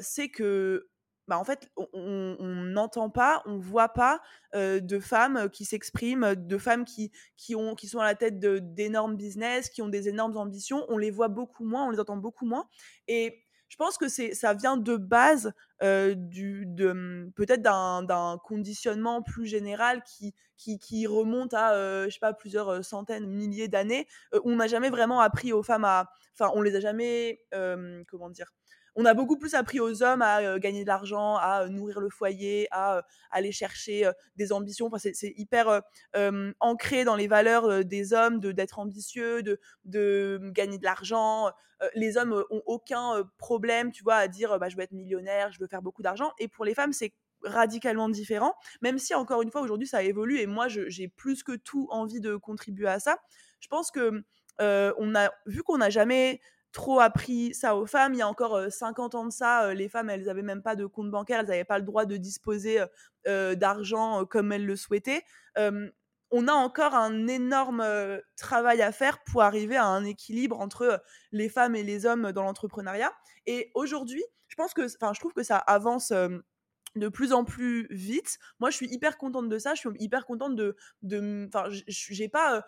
c'est que bah, en fait, on n'entend pas, on voit pas de femmes qui s'expriment, de femmes qui, qui, ont, qui sont à la tête d'énormes business, qui ont des énormes ambitions. On les voit beaucoup moins, on les entend beaucoup moins. Je pense que c'est ça vient de base du de mmh, peut-être d'un conditionnement plus général qui qui, remonte à je sais pas plusieurs centaines milliers d'années on n'a jamais vraiment appris aux femmes à enfin on les a jamais comment dire on a beaucoup plus appris aux hommes à gagner de l'argent, à nourrir le foyer, à aller chercher des ambitions. c'est hyper ancré dans les valeurs des hommes de d'être ambitieux, de, de gagner de l'argent. les hommes ont aucun problème, tu vois, à dire bah, je veux être millionnaire, je veux faire beaucoup d'argent. Et pour les femmes, c'est radicalement différent, même si encore une fois aujourd'hui ça évolue et moi j'ai plus que tout envie de contribuer à ça. Je pense que on a vu qu'on n'a jamais trop appris ça aux femmes. Il y a encore 50 ans de ça, les femmes, elles n'avaient même pas de compte bancaire, elles n'avaient pas le droit de disposer d'argent comme elles le souhaitaient. on a encore un énorme travail à faire pour arriver à un équilibre entre les femmes et les hommes dans l'entrepreneuriat. Et aujourd'hui, je pense que, enfin, je trouve que ça avance de plus en plus vite. Moi, je suis hyper contente de ça. Je suis hyper contente de, enfin, j'ai pas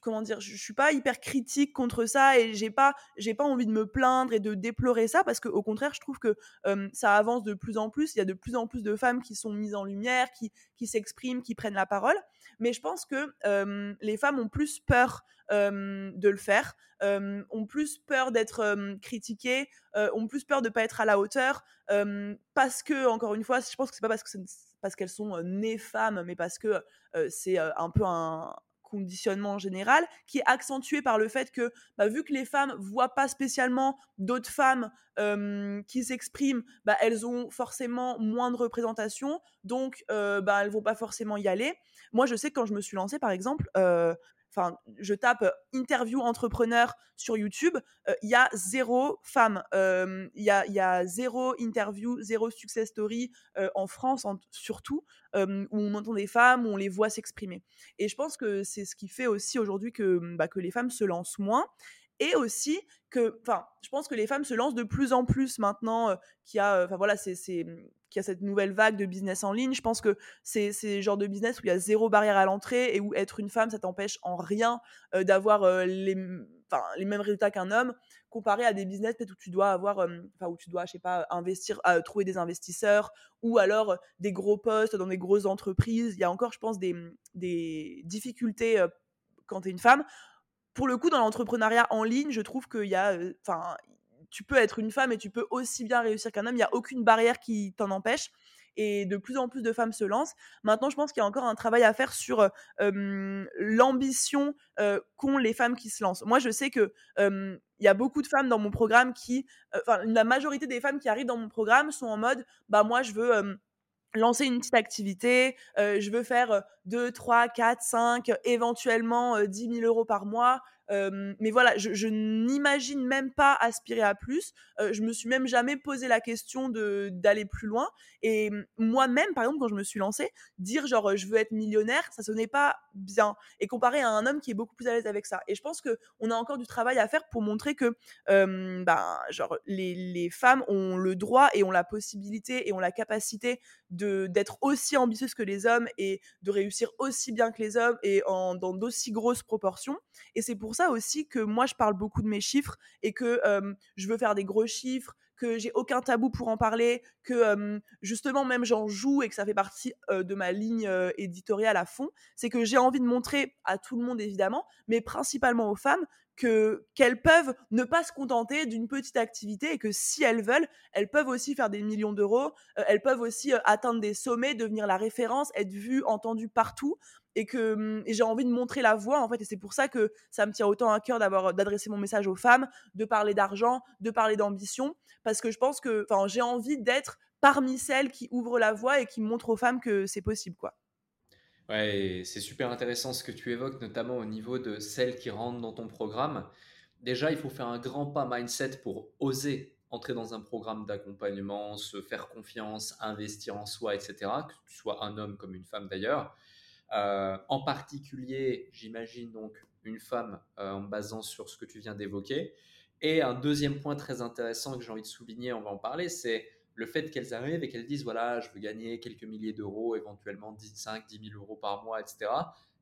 comment dire, je, suis pas hyper critique contre ça et j'ai pas, j'ai pas envie de me plaindre et de déplorer ça parce qu'au contraire, je trouve que ça avance de plus en plus. Il y a de plus en plus de femmes qui sont mises en lumière, qui, qui s'expriment, qui prennent la parole. Mais je pense que les femmes ont plus peur de le faire, ont plus peur d'être critiquées, ont plus peur de pas être à la hauteur parce que, encore une fois, je pense que c'est pas parce que parce qu'elles sont nées femmes, mais parce que c'est un peu un, conditionnement général, qui est accentué par le fait que, bah, vu que les femmes voient pas spécialement d'autres femmes qui s'expriment, bah, elles ont forcément moins de représentation, donc euh, bah, elles vont pas forcément y aller. Moi, je sais que quand je me suis lancée, par exemple, enfin, je tape interview entrepreneur sur YouTube, il y a zéro femme, il y, a, y, a, zéro interview, zéro success story en France surtout, où on entend des femmes, où on les voit s'exprimer. Et je pense que c'est ce qui fait aussi aujourd'hui que, mmh, bah, que les femmes se lancent moins et aussi que, enfin, je pense que les femmes se lancent de plus en plus maintenant, y a, enfin voilà, c'est mmh, qu'il y a cette nouvelle vague de business en ligne. Je pense que c'est le genre de business où il y a zéro barrière à l'entrée et où être une femme, ça t'empêche en rien d'avoir les, les mêmes résultats qu'un homme, comparé à des business peut-être où tu dois avoir, enfin où tu dois, je sais pas, investir, trouver des investisseurs ou alors des gros postes dans des grosses entreprises. Il y a encore, je pense, des, des difficultés quand tu es une femme. Pour le coup, dans l'entrepreneuriat en ligne, je trouve qu'il y a, enfin, tu peux être une femme et tu peux aussi bien réussir qu'un homme. Il n'y a aucune barrière qui t'en empêche. Et de plus en plus de femmes se lancent. Maintenant, je pense qu'il y a encore un travail à faire sur l'ambition qu'ont les femmes qui se lancent. Moi, je sais que y a beaucoup de femmes dans mon programme qui, enfin, la majorité des femmes qui arrivent dans mon programme sont en mode, bah moi, je veux lancer une petite activité, je veux faire 2, 3, 4, 5, éventuellement 10 000 euros par mois. Mais voilà, je, n'imagine même pas aspirer à plus. je me suis même jamais posé la question de d'aller plus loin. Et moi-même, par exemple, quand je me suis lancée, dire genre je veux être millionnaire, ça sonnait pas bien. Et comparé à un homme qui est beaucoup plus à l'aise avec ça. Et je pense que on a encore du travail à faire pour montrer que ben, genre les, les femmes ont le droit et ont la possibilité et ont la capacité de d'être aussi ambitieuses que les hommes et de réussir aussi bien que les hommes et en, dans d'aussi grosses proportions. Et c'est pour aussi que moi, je parle beaucoup de mes chiffres et que je veux faire des gros chiffres, que j'ai aucun tabou pour en parler, que justement même j'en joue et que ça fait partie de ma ligne éditoriale à fond. C'est que j'ai envie de montrer à tout le monde évidemment, mais principalement aux femmes, que qu'elles peuvent ne pas se contenter d'une petite activité et que si elles veulent, elles peuvent aussi faire des millions d'euros, euh, elles peuvent aussi euh, atteindre des sommets, devenir la référence, être vues, entendues partout et que hum, j'ai envie de montrer la voie en fait et c'est pour ça que ça me tient autant à cœur d'avoir d'adresser mon message aux femmes, de parler d'argent, de parler d'ambition parce que je pense que enfin j'ai envie d'être parmi celles qui ouvrent la voie et qui montrent aux femmes que c'est possible quoi. Ouais, c'est super intéressant ce que tu évoques, notamment au niveau de celles qui rentrent dans ton programme. Déjà, il faut faire un grand pas mindset pour oser entrer dans un programme d'accompagnement, se faire confiance, investir en soi, etc. Que tu sois un homme comme une femme d'ailleurs. Euh, en particulier, j'imagine donc une femme euh, en basant sur ce que tu viens d'évoquer. Et un deuxième point très intéressant que j'ai envie de souligner, on va en parler, c'est le fait qu'elles arrivent et qu'elles disent voilà, je veux gagner quelques milliers d'euros, éventuellement 10, 5, 10 000 euros par mois, etc.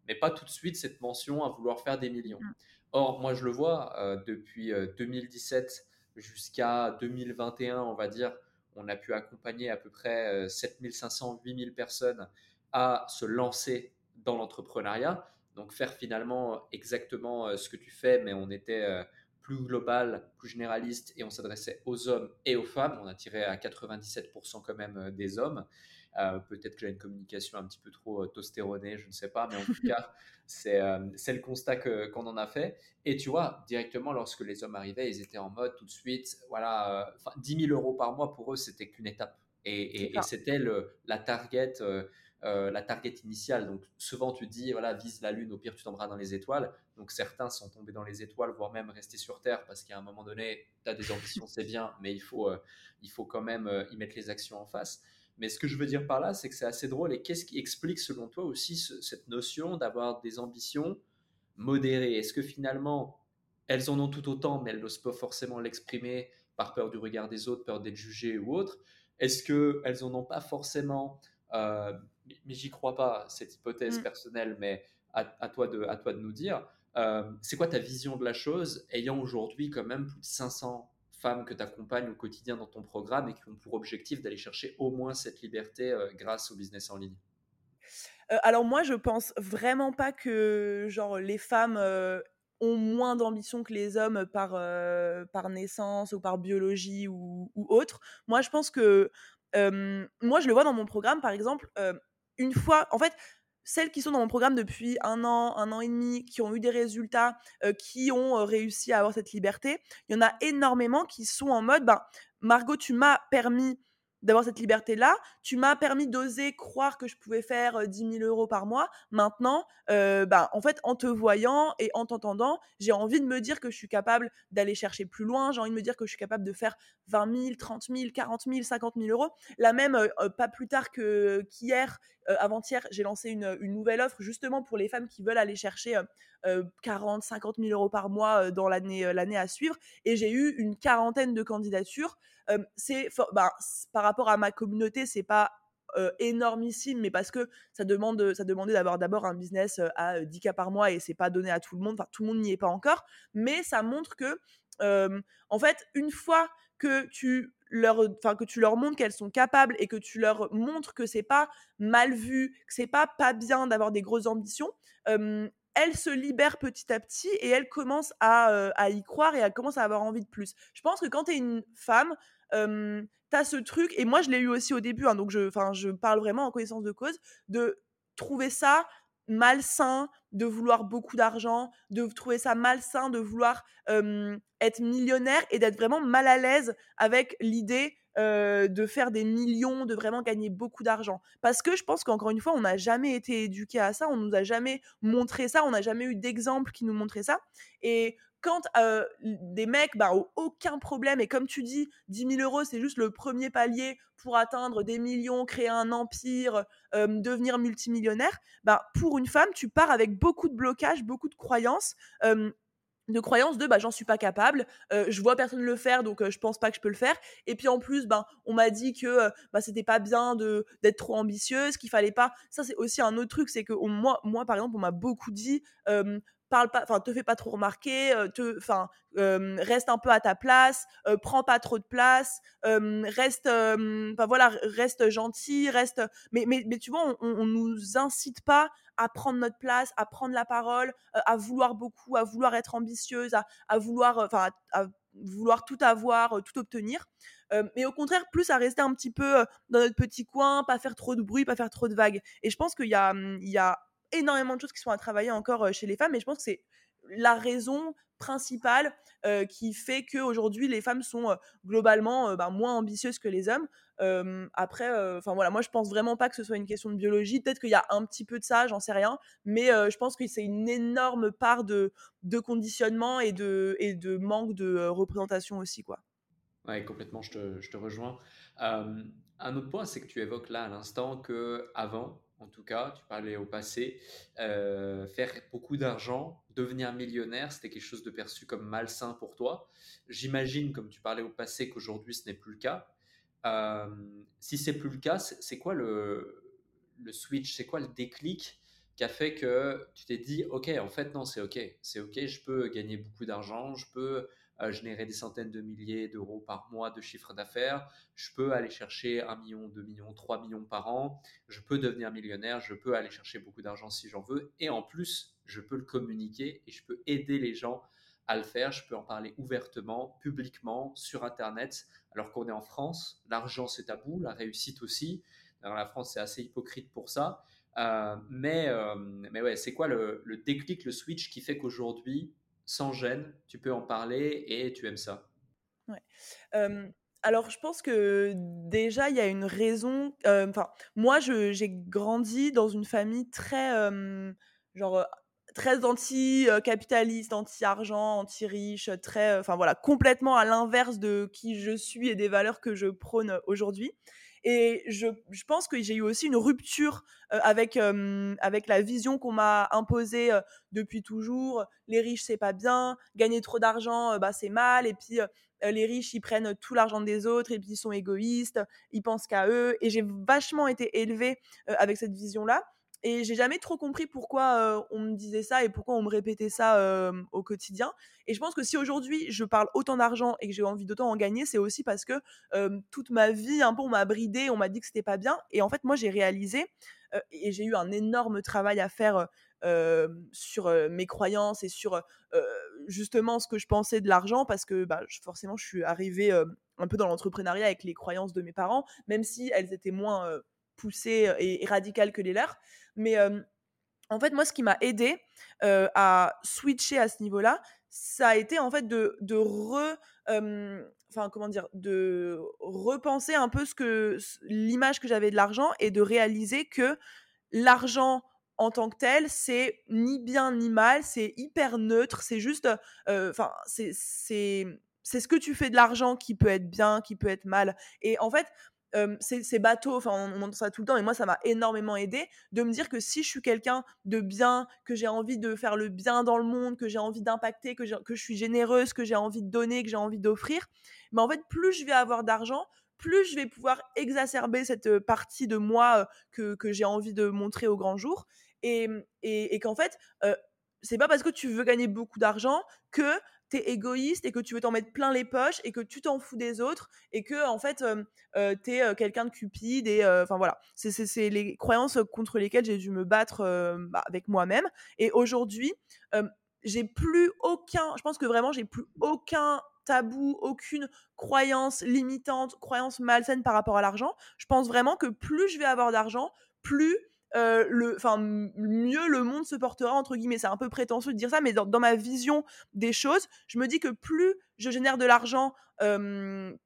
Mais pas tout de suite cette mention à vouloir faire des millions. Mm. Or, moi, je le vois euh, depuis 2017 euh, jusqu'à 2021, on va dire, on a pu accompagner à peu près 7500, euh, 8000 personnes à se lancer dans l'entrepreneuriat. Donc, faire finalement exactement ce que tu fais, mais on était plus global, plus généraliste, et on s'adressait aux hommes et aux femmes. On a tiré à 97% quand même des hommes. Peut-être que j'ai une communication un petit peu trop tostéronée, je ne sais pas, mais en tout *laughs* cas, c'est le constat qu'on en a fait. Et tu vois, directement, lorsque les hommes arrivaient, ils étaient en mode tout de suite, voilà, 10 000 euros par mois pour eux, c'était qu'une étape. Et, c'était la target. Euh, la target initiale. Donc souvent tu dis, voilà, vise la Lune, au pire tu tomberas dans les étoiles. Donc certains sont tombés dans les étoiles, voire même restés sur Terre, parce qu'à un moment donné, tu as des ambitions, c'est bien, mais il faut, euh, il faut quand même euh, y mettre les actions en face. Mais ce que je veux dire par là, c'est que c'est assez drôle. Et qu'est-ce qui explique selon toi aussi cette notion d'avoir des ambitions modérées? Est-ce que finalement, elles en ont tout autant, mais elles n'osent pas forcément l'exprimer par peur du regard des autres, peur d'être jugées ou autre? Est-ce qu'elles n'en ont pas forcément mais j'y crois pas, cette hypothèse mm. personnelle, mais à, toi de, à toi de nous dire. Euh, c'est quoi ta vision de la chose, ayant aujourd'hui quand même plus de 500 femmes que tu accompagnes au quotidien dans ton programme et qui ont pour objectif d'aller chercher au moins cette liberté euh, grâce au business en ligne? Alors moi, je pense vraiment pas que genre les femmes ont moins d'ambition que les hommes par, par naissance ou par biologie ou, ou, autre. Moi, je pense que moi, je le vois dans mon programme, par exemple, une fois, en fait, celles qui sont dans mon programme depuis un an, un an et demi, qui ont eu des résultats, qui ont réussi à avoir cette liberté, il y en a énormément qui sont en mode, ben, Margot, tu m'as permis d'avoir cette liberté-là. Tu m'as permis d'oser croire que je pouvais faire 10 000 euros par mois. Maintenant, bah, en fait, en te voyant et en t'entendant, j'ai envie de me dire que je suis capable d'aller chercher plus loin. J'ai envie de me dire que je suis capable de faire 20 000, 30 000, 40 000, 50 000 euros. Là même, pas plus tard que qu'hier, avant-hier, j'ai lancé une, une, nouvelle offre justement pour les femmes qui veulent aller chercher 40, 50 000 euros par mois dans l'année l'année à suivre. Et j'ai eu une quarantaine de candidatures c'est bah, par rapport à ma communauté, c'est pas énormissime, mais parce que ça demande, ça demandait d'avoir d'abord un business à 10 k par mois et c'est pas donné à tout le monde. Enfin, tout le monde n'y est pas encore, mais ça montre que, en fait, une fois que tu leur, enfin que tu leur montres qu'elles sont capables et que tu leur montres que c'est pas mal vu, que c'est pas pas bien d'avoir des grosses ambitions, elle se libère petit à petit et elle commence à, à, y croire et elle commence à avoir envie de plus. Je pense que quand tu es une femme, tu as ce truc, et moi je l'ai eu aussi au début, hein, donc je, je parle vraiment en connaissance de cause, de trouver ça malsain de vouloir beaucoup d'argent, de trouver ça malsain de vouloir être millionnaire et d'être vraiment mal à l'aise avec l'idée de faire des millions, de vraiment gagner beaucoup d'argent. Parce que je pense qu'encore une fois, on n'a jamais été éduqué à ça, on nous a jamais montré ça, on n'a jamais eu d'exemple qui nous montrait ça. Et quand des mecs bah, aucun problème, et comme tu dis, 10 000 euros, c'est juste le premier palier pour atteindre des millions, créer un empire, devenir multimillionnaire, bah, pour une femme, tu pars avec beaucoup de blocages, beaucoup de croyances de croyances de bah j'en suis pas capable je vois personne le faire donc je pense pas que je peux le faire. Et puis en plus ben on m'a dit que bah c'était pas bien d'être trop ambitieuse qu'il fallait pas. Ça c'est aussi un autre truc c'est que moi moi par exemple on m'a beaucoup dit parle pas, enfin te fais pas trop remarquer, te, enfin reste un peu à ta place, prends pas trop de place, reste, enfin voilà, reste gentil, reste, mais mais mais tu vois, on, nous incite pas à prendre notre place, à prendre la parole, à vouloir beaucoup, à vouloir être ambitieuse, à, à vouloir, enfin à, vouloir tout avoir, tout obtenir. mais au contraire, plus à rester un petit peu dans notre petit coin, pas faire trop de bruit, pas faire trop de vagues. Et je pense qu'il y a, il y a énormément de choses qui sont à travailler encore chez les femmes, mais je pense que c'est la raison principale qui fait qu'aujourd'hui les femmes sont globalement bah, moins ambitieuses que les hommes. après, enfin voilà, moi je pense vraiment pas que ce soit une question de biologie. Peut-être qu'il y a un petit peu de ça, j'en sais rien, mais je pense que c'est une énorme part de, de conditionnement et de, et de manque de représentation aussi, quoi. Ouais, complètement, je te, je te rejoins. un autre point, c'est que tu évoques là à l'instant que avant, en tout cas, tu parlais au passé, euh, faire beaucoup d'argent, devenir millionnaire, c'était quelque chose de perçu comme malsain pour toi. J'imagine, comme tu parlais au passé, qu'aujourd'hui ce n'est plus le cas. Euh, si c'est plus le cas, c'est quoi le, le switch, c'est quoi le déclic qui a fait que tu t'es dit, ok, en fait non, c'est ok, c'est ok, je peux gagner beaucoup d'argent, je peux générer des centaines de milliers d'euros par mois de chiffre d'affaires, je peux aller chercher 1 million, 2 millions, 3 millions par an, je peux devenir millionnaire, je peux aller chercher beaucoup d'argent si j'en veux, et en plus, je peux le communiquer et je peux aider les gens à le faire, je peux en parler ouvertement, publiquement, sur Internet, alors qu'on est en France. L'argent, c'est tabou, la réussite aussi. La France, c'est assez hypocrite pour ça. Euh, mais, euh, mais ouais, c'est quoi le, déclic, le switch qui fait qu'aujourd'hui, sans gêne, tu peux en parler et tu aimes ça Ouais. alors, je pense que déjà, il y a une raison. Enfin, moi, j'ai grandi dans une famille très, genre, très anti-capitaliste, anti-argent, anti-riche, très, enfin voilà, complètement à l'inverse de qui je suis et des valeurs que je prône aujourd'hui. Et je, pense que j'ai eu aussi une rupture avec, avec la vision qu'on m'a imposée depuis toujours. Les riches, c'est pas bien. Gagner trop d'argent, bah, c'est mal. Et puis, les riches, ils prennent tout l'argent des autres et puis ils sont égoïstes. Ils pensent qu'à eux. Et j'ai vachement été élevée avec cette vision-là. Et j'ai jamais trop compris pourquoi on me disait ça et pourquoi on me répétait ça au quotidien. Et je pense que si aujourd'hui je parle autant d'argent et que j'ai envie d'autant en gagner, c'est aussi parce que toute ma vie, un peu, on m'a bridé, on m'a dit que c'était pas bien. Et en fait, moi, j'ai réalisé et j'ai eu un énorme travail à faire sur mes croyances et sur justement ce que je pensais de l'argent parce que bah, forcément, je suis arrivée un peu dans l'entrepreneuriat avec les croyances de mes parents, même si elles étaient moins poussées et, et radicales que les leurs. Mais en fait, moi, ce qui m'a aidé à switcher à ce niveau-là, ça a été en fait de, re, enfin comment dire, de repenser un peu ce que l'image que j'avais de l'argent et de réaliser que l'argent en tant que tel, c'est ni bien ni mal, c'est hyper neutre, c'est juste, c'est ce que tu fais de l'argent qui peut être bien, qui peut être mal. Et en fait, c'est bateau, enfin on, entend ça tout le temps, et moi ça m'a énormément aidé de me dire que si je suis quelqu'un de bien, que j'ai envie de faire le bien dans le monde, que j'ai envie d'impacter, que, que je suis généreuse, que j'ai envie de donner, que j'ai envie d'offrir, mais en fait plus je vais avoir d'argent, plus je vais pouvoir exacerber cette partie de moi que, que j'ai envie de montrer au grand jour, et, et, et qu'en fait, c'est pas parce que tu veux gagner beaucoup d'argent que égoïste et que tu veux t'en mettre plein les poches et que tu t'en fous des autres et que en fait euh, t'es quelqu'un de cupide et enfin voilà c'est les croyances contre lesquelles j'ai dû me battre bah, avec moi-même et aujourd'hui j'ai plus aucun je pense que vraiment j'ai plus aucun tabou, aucune croyance limitante, croyance malsaine par rapport à l'argent. Je pense vraiment que plus je vais avoir d'argent, plus euh, le, mieux le monde se portera entre guillemets. C'est un peu prétentieux de dire ça, mais dans, ma vision des choses, je me dis que plus je génère de l'argent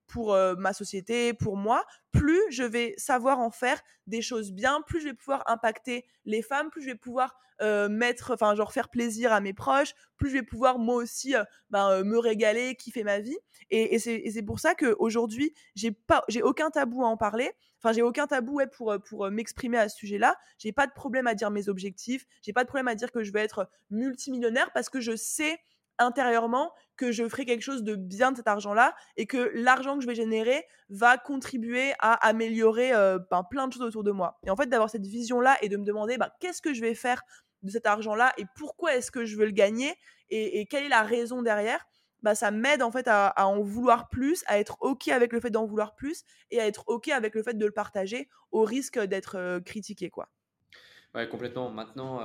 pour ma société, pour moi, plus je vais savoir en faire des choses bien, plus je vais pouvoir impacter les femmes, plus je vais pouvoir mettre, enfin, genre faire plaisir à mes proches, plus je vais pouvoir moi aussi ben, me régaler, kiffer ma vie. Et, c'est pour ça qu'aujourd'hui, j'ai pas, j'ai aucun tabou à en parler. Enfin, j'ai aucun tabou ouais, pour, pour m'exprimer à ce sujet-là. J'ai pas de problème à dire mes objectifs. J'ai pas de problème à dire que je vais être multimillionnaire parce que je sais intérieurement que je ferai quelque chose de bien de cet argent-là et que l'argent que je vais générer va contribuer à améliorer ben, plein de choses autour de moi. Et en fait, d'avoir cette vision-là et de me demander bah, qu'est-ce que je vais faire de cet argent-là et pourquoi est-ce que je veux le gagner et, quelle est la raison derrière, bah, ça m'aide en fait à, en vouloir plus, à être ok avec le fait d'en vouloir plus et à être ok avec le fait de le partager au risque d'être critiqué quoi. Complètement. Maintenant,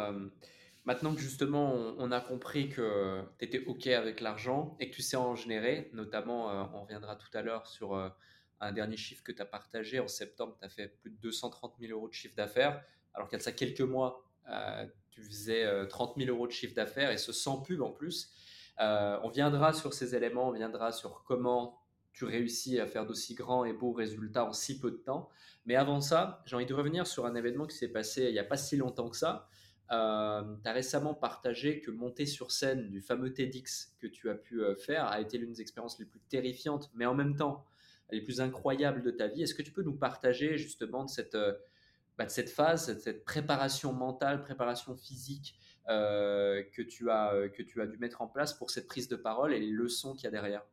Maintenant que justement on, a compris que tu étais OK avec l'argent et que tu sais en générer, notamment euh, on reviendra tout à l'heure sur euh, un dernier chiffre que tu as partagé. En septembre, tu as fait plus de 230 000 euros de chiffre d'affaires, alors qu'il quelques mois, euh, tu faisais 30 000 euros de chiffre d'affaires et ce sans pub en plus. on viendra sur ces éléments, on viendra sur comment tu réussis à faire d'aussi grands et beaux résultats en si peu de temps. Mais avant ça, j'ai envie de revenir sur un événement qui s'est passé il n'y a pas si longtemps que ça. Euh, tu as récemment partagé que monter sur scène du fameux TEDx que tu as pu euh, faire a été l'une des expériences les plus terrifiantes, mais en même temps les plus incroyables de ta vie. Est-ce que tu peux nous partager justement de cette, euh, bah, phase, de cette préparation mentale, préparation physique que, tu as, que tu as dû mettre en place pour cette prise de parole et les leçons qu'il y a derrière?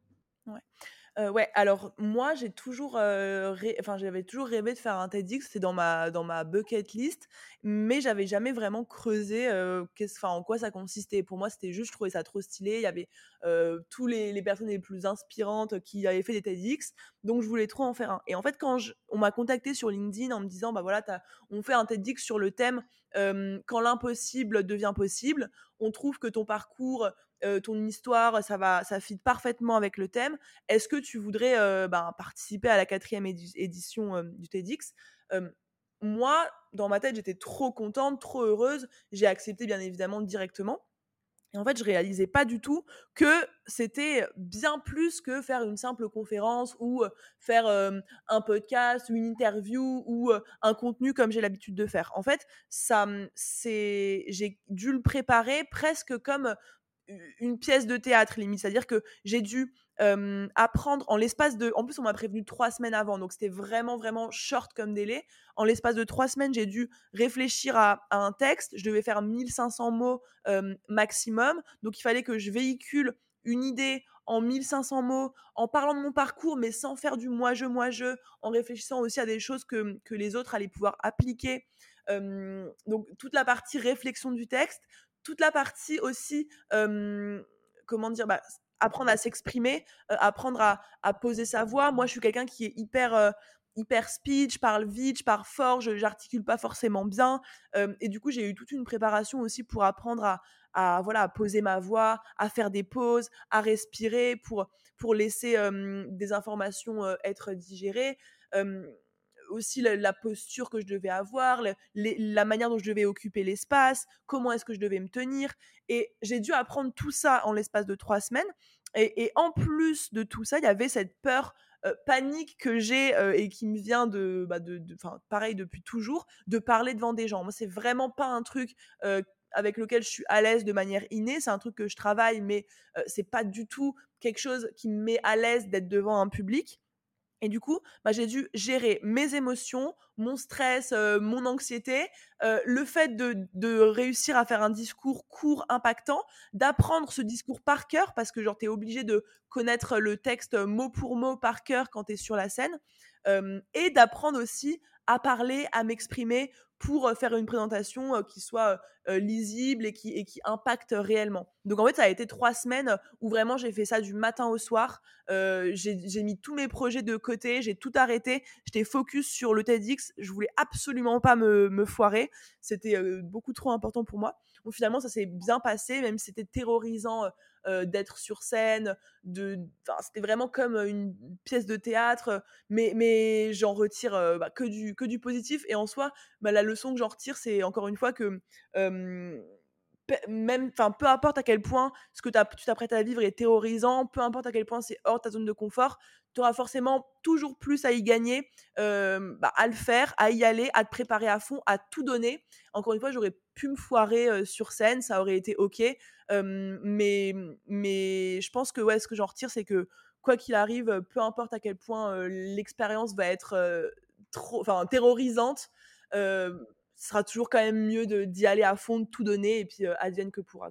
Ouais, alors moi j'ai toujours, enfin j'avais toujours rêvé de faire un TEDx, c'était dans ma dans ma bucket list, mais j'avais jamais vraiment creusé, qu'est-ce en quoi ça consistait. Pour moi, c'était juste je trouvais ça trop stylé, il y avait, tous les les personnes les plus inspirantes qui avaient fait des TEDx, donc je voulais trop en faire un et en fait quand on m'a contacté sur LinkedIn en me disant: «Bah voilà, on fait un TEDx sur le thème, quand l'impossible devient possible, on trouve que ton parcours, ton histoire, ça va, ça fit parfaitement avec le thème. Est-ce que tu voudrais ben, participer à la quatrième édition du TEDx Moi, dans ma tête, j'étais trop contente, trop heureuse. J'ai accepté bien évidemment directement. Et en fait, je réalisais pas du tout que c'était bien plus que faire une simple conférence ou faire un podcast ou une interview ou un contenu comme j'ai l'habitude de faire. En fait, ça, c'est, j'ai dû le préparer presque comme une pièce de théâtre limite, c'est-à-dire que j'ai dû apprendre en l'espace de. En plus, on m'a prévenu trois semaines avant, donc c'était vraiment, vraiment short comme délai. En l'espace de trois semaines, j'ai dû réfléchir à, un texte. Je devais faire 1500 mots maximum. Donc, il fallait que je véhicule une idée en 1500 mots, en parlant de mon parcours, mais sans faire du moi-je, moi-je, en réfléchissant aussi à des choses que, que les autres allaient pouvoir appliquer. donc, toute la partie réflexion du texte, toute la partie aussi, comment dire, bah, apprendre à s'exprimer, apprendre à, poser sa voix. Moi, je suis quelqu'un qui est hyper hyper speech, je parle vite, je parle fort, je j'articule pas forcément bien. et du coup, j'ai eu toute une préparation aussi pour apprendre à, voilà, poser ma voix, à faire des pauses, à respirer pour, pour laisser des informations être digérées aussi la, posture que je devais avoir, la manière dont je devais occuper l'espace, comment est-ce que je devais me tenir. Et j'ai dû apprendre tout ça en l'espace de trois semaines. Et, en plus de tout ça, il y avait cette peur euh, panique que j'ai euh, et qui me vient de, bah pareil depuis toujours, de parler devant des gens. Moi, c'est vraiment pas un truc euh, avec lequel je suis à l'aise de manière innée. C'est un truc que je travaille, mais c'est pas du tout quelque chose qui me met à l'aise d'être devant un public. Et du coup, bah, j'ai dû gérer mes émotions, mon stress, mon anxiété, le fait de, réussir à faire un discours court, impactant, d'apprendre ce discours par cœur, parce que tu es obligé de connaître le texte mot pour mot par cœur quand tu es sur la scène, et d'apprendre aussi à parler, à m'exprimer pour faire une présentation qui soit lisible et qui, et qui impacte réellement. Donc en fait, ça a été trois semaines où vraiment j'ai fait ça du matin au soir. j'ai mis tous mes projets de côté, j'ai tout arrêté. J'étais focus sur le TEDx. Je voulais absolument pas me, me foirer. C'était beaucoup trop important pour moi. Donc finalement, ça s'est bien passé, même si c'était terrorisant d'être sur scène. De, c'était vraiment comme une pièce de théâtre, mais, mais j'en retire bah, que, du, que du positif. Et en soi, bah, la leçon que j'en retire, c'est encore une fois que même, enfin, peu importe à quel point ce que tu t'apprêtes à vivre est terrorisant, peu importe à quel point c'est hors ta zone de confort, tu auras forcément toujours plus à y gagner, bah, à le faire, à y aller, à te préparer à fond, à tout donner. Encore une fois, j'aurais pu me foirer sur scène, ça aurait été ok, mais, mais je pense que ouais, ce que j'en retire, c'est que quoi qu'il arrive, peu importe à quel point l'expérience va être trop, terrorisante, ce sera toujours quand même mieux d'y aller à fond, de tout donner, et puis advienne que pourra.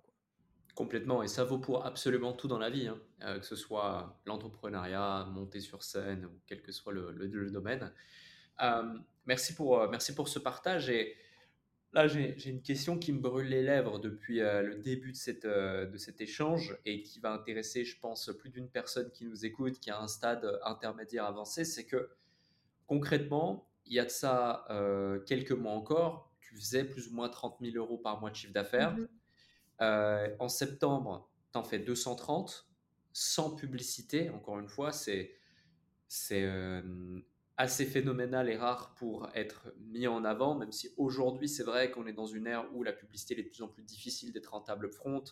Complètement, et ça vaut pour absolument tout dans la vie, hein. euh, que ce soit l'entrepreneuriat, monter sur scène, ou quel que soit le, domaine. Euh, merci, pour, euh, merci pour ce partage. Et là, j'ai une question qui me brûle les lèvres depuis le début de, cette, de cet échange et qui va intéresser, je pense, plus d'une personne qui nous écoute, qui a un stade intermédiaire avancé. C'est que concrètement, il y a de ça quelques mois encore, tu faisais plus ou moins 30 000 euros par mois de chiffre d'affaires. Mmh euh, en septembre, tu en fais 230 sans publicité. Encore une fois, c'est euh, assez phénoménal et rare pour être mis en avant, même si aujourd'hui, c'est vrai qu'on est dans une ère où la publicité est de plus en plus difficile d'être en table front.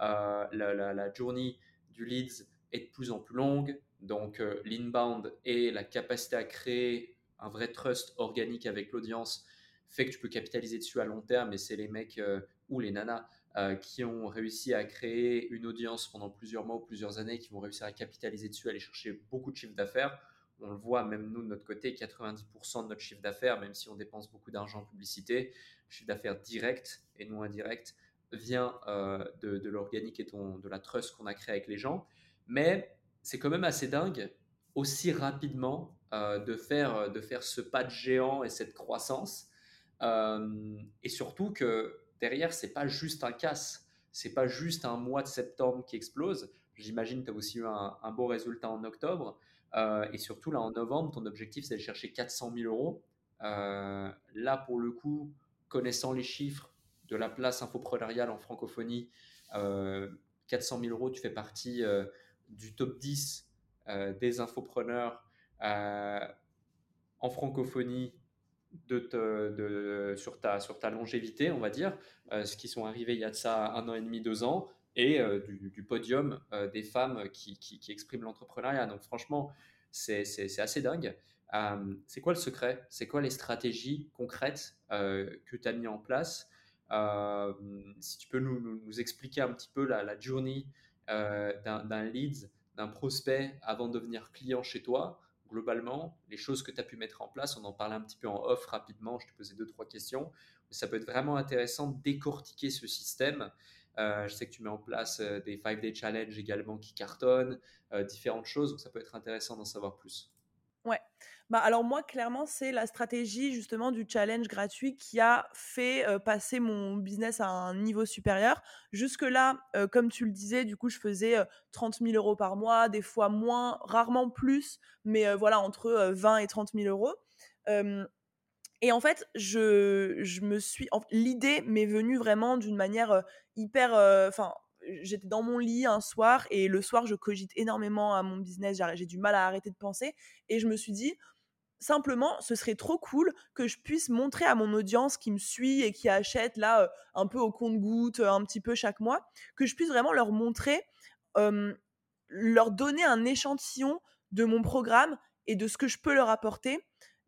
Euh, la, journée du leads est de plus en plus longue. Donc, l'inbound et la capacité à créer un vrai trust organique avec l'audience fait que tu peux capitaliser dessus à long terme. Et c'est les mecs ou les nanas euh, qui ont réussi à créer une audience pendant plusieurs mois ou plusieurs années, qui vont réussir à capitaliser dessus, aller chercher beaucoup de chiffre d'affaires. On le voit même nous de notre côté, 90% de notre chiffre d'affaires, même si on dépense beaucoup d'argent en publicité, chiffre d'affaires direct et non indirect vient euh, de, l'organique et de la trust qu'on a créé avec les gens. Mais c'est quand même assez dingue aussi rapidement euh, de, faire, de faire ce pas de géant et cette croissance. et surtout que derrière, c'est pas juste un casse, c'est pas juste un mois de septembre qui explose. J'imagine que tu as aussi eu un, beau résultat en octobre. Euh, et surtout, là, en novembre, ton objectif, c'est de chercher 400 000 euros. Euh, là, pour le coup, connaissant les chiffres de la place infoprenariale en francophonie, 400 000 euros, tu fais partie du top 10 des infopreneurs en francophonie sur, ta, longévité, on va dire, ce qui sont arrivés il y a de ça un an et demi, deux ans, et du, podium des femmes qui, expriment l'entrepreneuriat. Donc franchement, c'est assez dingue. Euh, c'est quoi le secret? C'est quoi les stratégies concrètes euh, que tu as mis en place? Euh, Si tu peux nous, expliquer un petit peu la, journée d'un lead, d'un prospect avant de devenir client chez toi, globalement, les choses que tu as pu mettre en place, on en parlait un petit peu en off rapidement, je te posais deux, trois questions, ça peut être vraiment intéressant de décortiquer ce système. je sais que tu mets en place des 5-day challenge également qui cartonnent, différentes choses, donc ça peut être intéressant d'en savoir plus. Ouais. Bah, alors moi, clairement, c'est la stratégie justement du challenge gratuit qui a fait passer mon business à un niveau supérieur. Jusque-là, comme tu le disais, du coup, je faisais 30 000 euros par mois, des fois moins, rarement plus, mais voilà, entre 20 et 30 000 euros. et en fait, je, me suis. L'idée m'est venue vraiment d'une manière hyper. Enfin j'étais dans mon lit un soir et le soir je cogite énormément à mon business, j'ai du mal à arrêter de penser et je me suis dit simplement ce serait trop cool que je puisse montrer à mon audience qui me suit et qui achète là un peu au compte-goutte un petit peu chaque mois que je puisse vraiment leur montrer leur donner un échantillon de mon programme et de ce que je peux leur apporter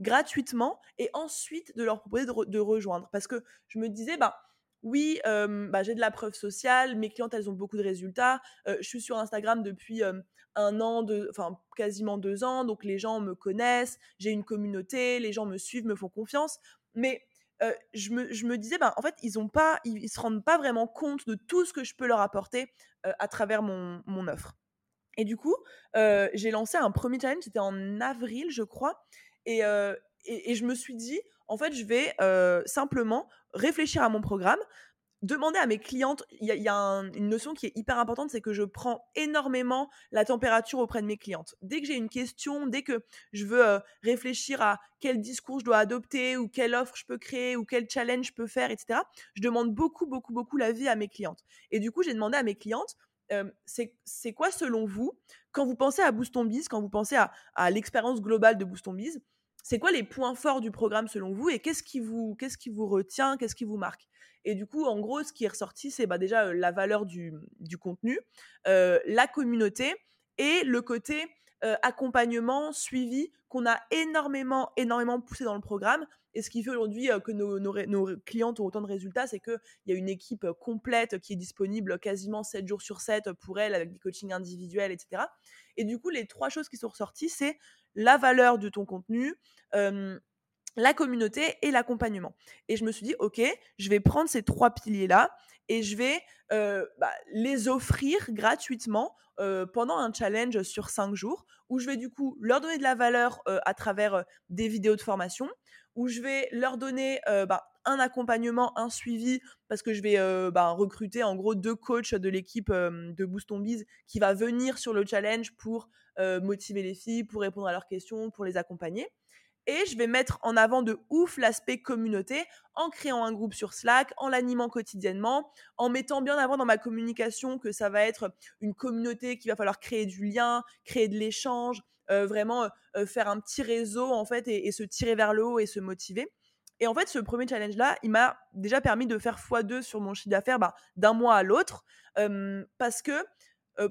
gratuitement et ensuite de leur proposer de, de rejoindre. Parce que je me disais bah oui, bah, j'ai de la preuve sociale, mes clientes, elles ont beaucoup de résultats. je suis sur Instagram depuis un an, enfin quasiment deux ans, donc les gens me connaissent, j'ai une communauté, les gens me suivent, me font confiance. Mais je, me, disais, bah, en fait, ils ne se rendent pas vraiment compte de tout ce que je peux leur apporter à travers mon, offre. Et du coup, j'ai lancé un premier challenge, c'était en avril, je crois. Et, je me suis dit, en fait, je vais simplement réfléchir à mon programme, demander à mes clientes, il y a, une notion qui est hyper importante, c'est que je prends énormément la température auprès de mes clientes. Dès que j'ai une question, dès que je veux réfléchir à quel discours je dois adopter ou quelle offre je peux créer ou quel challenge je peux faire, etc., je demande beaucoup, beaucoup, beaucoup l'avis à mes clientes. Et du coup, j'ai demandé à mes clientes, c'est quoi selon vous, quand vous pensez à Boost Biz, quand vous pensez à, l'expérience globale de Boost Biz, c'est quoi les points forts du programme selon vous et qu'est-ce qui vous, qu'est-ce qui vous retient, qu'est-ce qui vous marque? Et du coup, en gros, ce qui est ressorti, c'est bah, déjà la valeur du, contenu, la communauté et le côté accompagnement, suivi qu'on a énormément, énormément poussé dans le programme. Et ce qui fait aujourd'hui que nos, clientes ont autant de résultats, c'est qu'il y a une équipe complète qui est disponible quasiment 7 jours sur 7 pour elles, avec des coachings individuels, etc. Et du coup, les trois choses qui sont ressorties, c'est la valeur de ton contenu, la communauté et l'accompagnement. Et je me suis dit, OK, je vais prendre ces trois piliers-là et je vais bah, les offrir gratuitement pendant un challenge sur cinq jours où je vais du coup leur donner de la valeur à travers des vidéos de formation, où je vais leur donner bah, un accompagnement, un suivi, parce que je vais bah, recruter en gros deux coachs de l'équipe de Boost on qui va venir sur le challenge pour motiver les filles, pour répondre à leurs questions, pour les accompagner. Et je vais mettre en avant de ouf l'aspect communauté en créant un groupe sur Slack, en l'animant quotidiennement, en mettant bien avant dans ma communication que ça va être une communauté qu'il va falloir créer du lien, créer de l'échange, vraiment faire un petit réseau en fait et, se tirer vers le haut et se motiver. Et en fait, ce premier challenge-là, il m'a déjà permis de faire x2 sur mon chiffre d'affaires bah, d'un mois à l'autre. parce que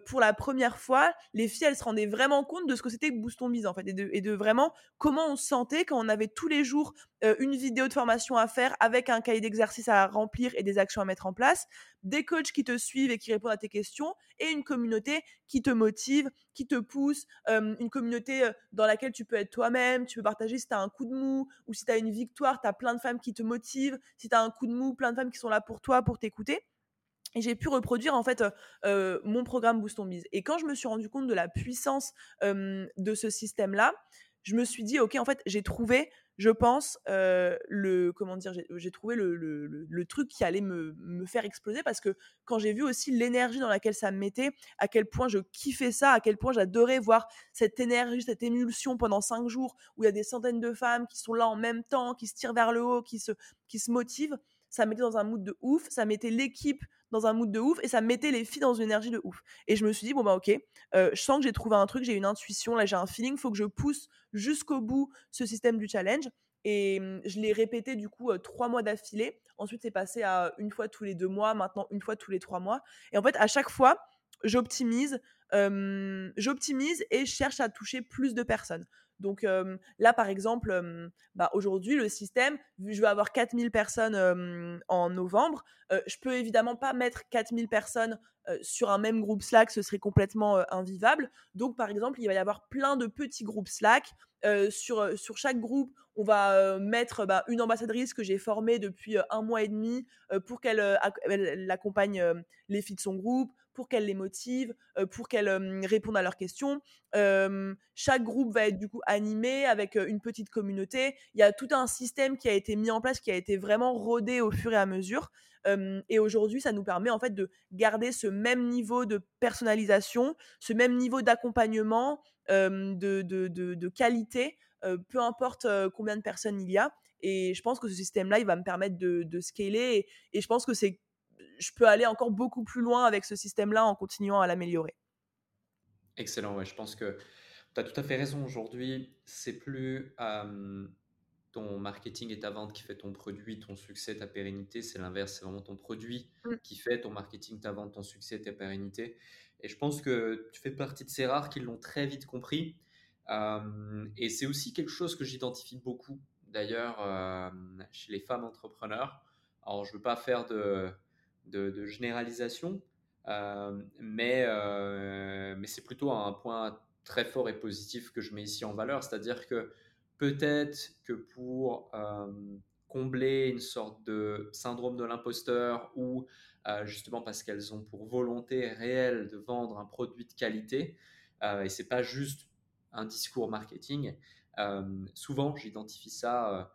pour la première fois, les filles, elles se rendaient vraiment compte de ce que c'était que Boost Biz, en fait, et de, vraiment comment on se sentait quand on avait tous les jours une vidéo de formation à faire avec un cahier d'exercice à remplir et des actions à mettre en place, des coachs qui te suivent et qui répondent à tes questions, et une communauté qui te motive, qui te pousse, une communauté dans laquelle tu peux être toi-même, tu peux partager si tu as un coup de mou ou si tu as une victoire, tu as plein de femmes qui te motivent, si tu as un coup de mou, plein de femmes qui sont là pour toi, pour t'écouter et j'ai pu reproduire en fait mon programme Boost on Biz. Et quand je me suis rendu compte de la puissance de ce système-là, je me suis dit ok en fait j'ai trouvé je pense, le comment dire, j'ai trouvé le, truc qui allait me, me, faire exploser parce que quand j'ai vu aussi l'énergie dans laquelle ça me mettait, à quel point je kiffais ça, à quel point j'adorais voir cette énergie, cette émulsion pendant cinq jours où il y a des centaines de femmes qui sont là en même temps, qui se tirent vers le haut, qui se, qui se motivent, ça mettait dans un mood de ouf, ça mettait l'équipe dans un mood de ouf et ça mettait les filles dans une énergie de ouf. Et je me suis dit, bon bah ok, je sens que j'ai trouvé un truc, j'ai une intuition, là j'ai un feeling, faut que je pousse jusqu'au bout ce système du challenge. Et mmh, je l'ai répété du coup trois mois d'affilée. Ensuite, c'est passé à une fois tous les deux mois, maintenant une fois tous les trois mois. Et en fait, à chaque fois, j'optimise, j'optimise et je cherche à toucher plus de personnes. Donc là, par exemple, bah, aujourd'hui, le système, vu je vais avoir 4000 personnes en novembre, je peux évidemment pas mettre 4000 personnes sur un même groupe Slack, ce serait complètement invivable. Donc, par exemple, il va y avoir plein de petits groupes Slack. sur, sur chaque groupe, on va mettre bah, une ambassadrice que j'ai formée depuis un mois et demi pour qu'elle accompagne les filles de son groupe pour qu'elles les motivent, pour qu'elles répondent à leurs questions. chaque groupe va être du coup animé avec une petite communauté. Il y a tout un système qui a été mis en place, qui a été vraiment rodé au fur et à mesure. et aujourd'hui, ça nous permet en fait de garder ce même niveau de personnalisation, ce même niveau d'accompagnement, de, qualité, peu importe combien de personnes il y a. Et je pense que ce système-là, il va me permettre de scaler. et je pense que c'est je peux aller encore beaucoup plus loin avec ce système-là en continuant à l'améliorer. Excellent, ouais, je pense que tu as tout à fait raison. Aujourd'hui, c'est plus ton marketing et ta vente qui fait ton produit, ton succès, ta pérennité. C'est l'inverse, c'est vraiment ton produit mmh. qui fait ton marketing, ta vente, ton succès, ta pérennité. Et je pense que tu fais partie de ces rares qui l'ont très vite compris. et c'est aussi quelque chose que j'identifie beaucoup, d'ailleurs, chez les femmes entrepreneurs. Alors, je ne veux pas faire de, de, généralisation, euh, mais, euh, mais c'est plutôt un point très fort et positif que je mets ici en valeur, c'est-à-dire que peut-être que pour euh, combler une sorte de syndrome de l'imposteur ou justement parce qu'elles ont pour volonté réelle de vendre un produit de qualité, et c'est pas juste un discours marketing, souvent j'identifie ça,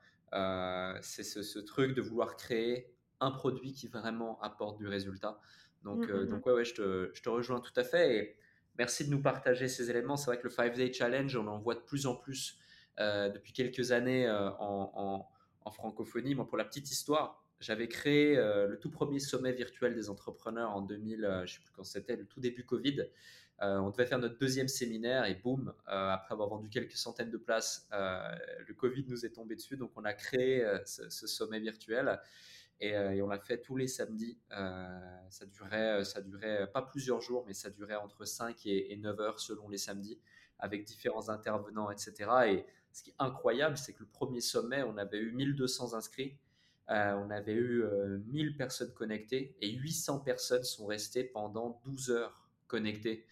c'est ce, ce, truc de vouloir créer un produit qui vraiment apporte du résultat. Donc, mmh, euh, mmh, donc mmh. ouais, ouais je, te, je, te, rejoins tout à fait. Et merci de nous partager ces éléments. C'est vrai que le 5-Day Challenge, on en voit de plus en plus euh, depuis quelques années euh, en, en, francophonie. Moi, pour la petite histoire, j'avais créé le tout premier sommet virtuel des entrepreneurs en 2000, je ne sais plus quand c'était, le tout début Covid. on devait faire notre deuxième séminaire et boum, après avoir vendu quelques centaines de places, le Covid nous est tombé dessus. Donc on a créé ce, ce, sommet virtuel. Euh, et, on l'a fait tous les samedis. Euh, ça durait, euh, ça durait pas plusieurs jours, mais ça durait entre 5 et, 9 heures selon les samedis, avec différents intervenants, etc. Et ce qui est incroyable, c'est que le premier sommet, on avait eu 1200 inscrits. on avait eu 1000 personnes connectées et 800 personnes sont restées pendant 12 heures connectées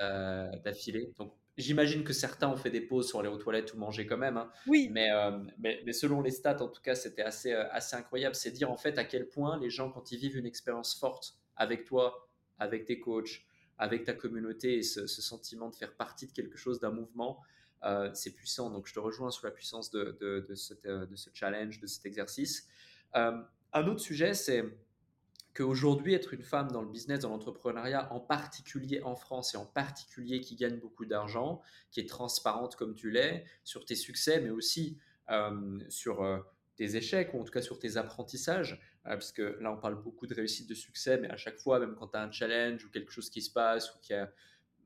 d'affilée. Donc J'imagine que certains ont fait des pauses sur aller aux toilettes ou manger quand même. Hein. Oui. Euh, mais, mais, selon les stats, en tout cas, c'était assez, euh, assez incroyable. C'est dire en fait à quel point les gens, quand ils vivent une expérience forte avec toi, avec tes coachs, avec ta communauté et ce, sentiment de faire partie de quelque chose, d'un mouvement, euh, c'est puissant. Donc je te rejoins sur la puissance de, de, de, de ce challenge, de cet exercice. un autre sujet, c'est qu'aujourd'hui, être une femme dans le business, dans l'entrepreneuriat, en particulier en France et en particulier qui gagne beaucoup d'argent, qui est transparente comme tu l'es, sur tes succès, mais aussi euh, sur euh, tes échecs, ou en tout cas sur tes apprentissages, euh, parce que là, on parle beaucoup de réussite, de succès, mais à chaque fois, même quand tu as un challenge ou quelque chose qui se passe, ou qu'il y a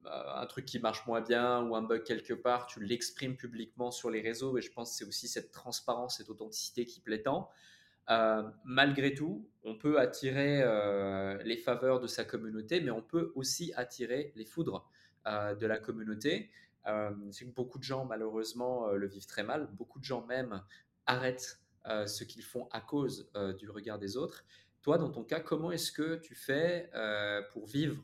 un truc qui marche moins bien, ou un bug quelque part, tu l'exprimes publiquement sur les réseaux, et je pense que c'est aussi cette transparence, cette authenticité qui plaît tant. Euh, malgré tout, on peut attirer euh, les faveurs de sa communauté, mais on peut aussi attirer les foudres euh, de la communauté. c'est que beaucoup de gens, malheureusement, le vivent très mal. Beaucoup de gens même arrêtent ce qu'ils font à cause du regard des autres. Toi, dans ton cas, comment est-ce que tu fais pour vivre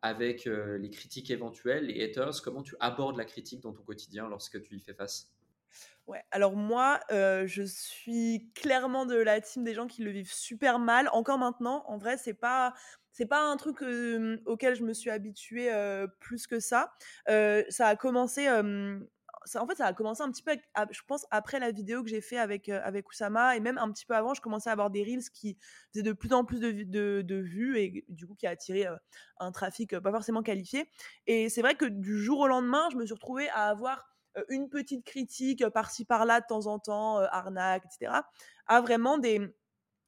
avec les critiques éventuelles, les haters? Comment tu abordes la critique dans ton quotidien lorsque tu y fais face? Ouais, alors moi, je suis clairement de la team des gens qui le vivent super mal. Encore maintenant, en vrai, c'est pas c'est pas un truc auquel je me suis habituée plus que ça. ça a commencé ça, en fait, ça a commencé un petit peu, je pense, après la vidéo que j'ai fait avec, avec Oussama, et même un petit peu avant, je commençais à avoir des reels qui faisaient de plus en plus de, de, de vues, et du coup, qui a attiré un trafic pas forcément qualifié. Et c'est vrai que du jour au lendemain, je me suis retrouvée à avoir une petite critique par-ci par-là de temps en temps, arnaque, etc., à vraiment des,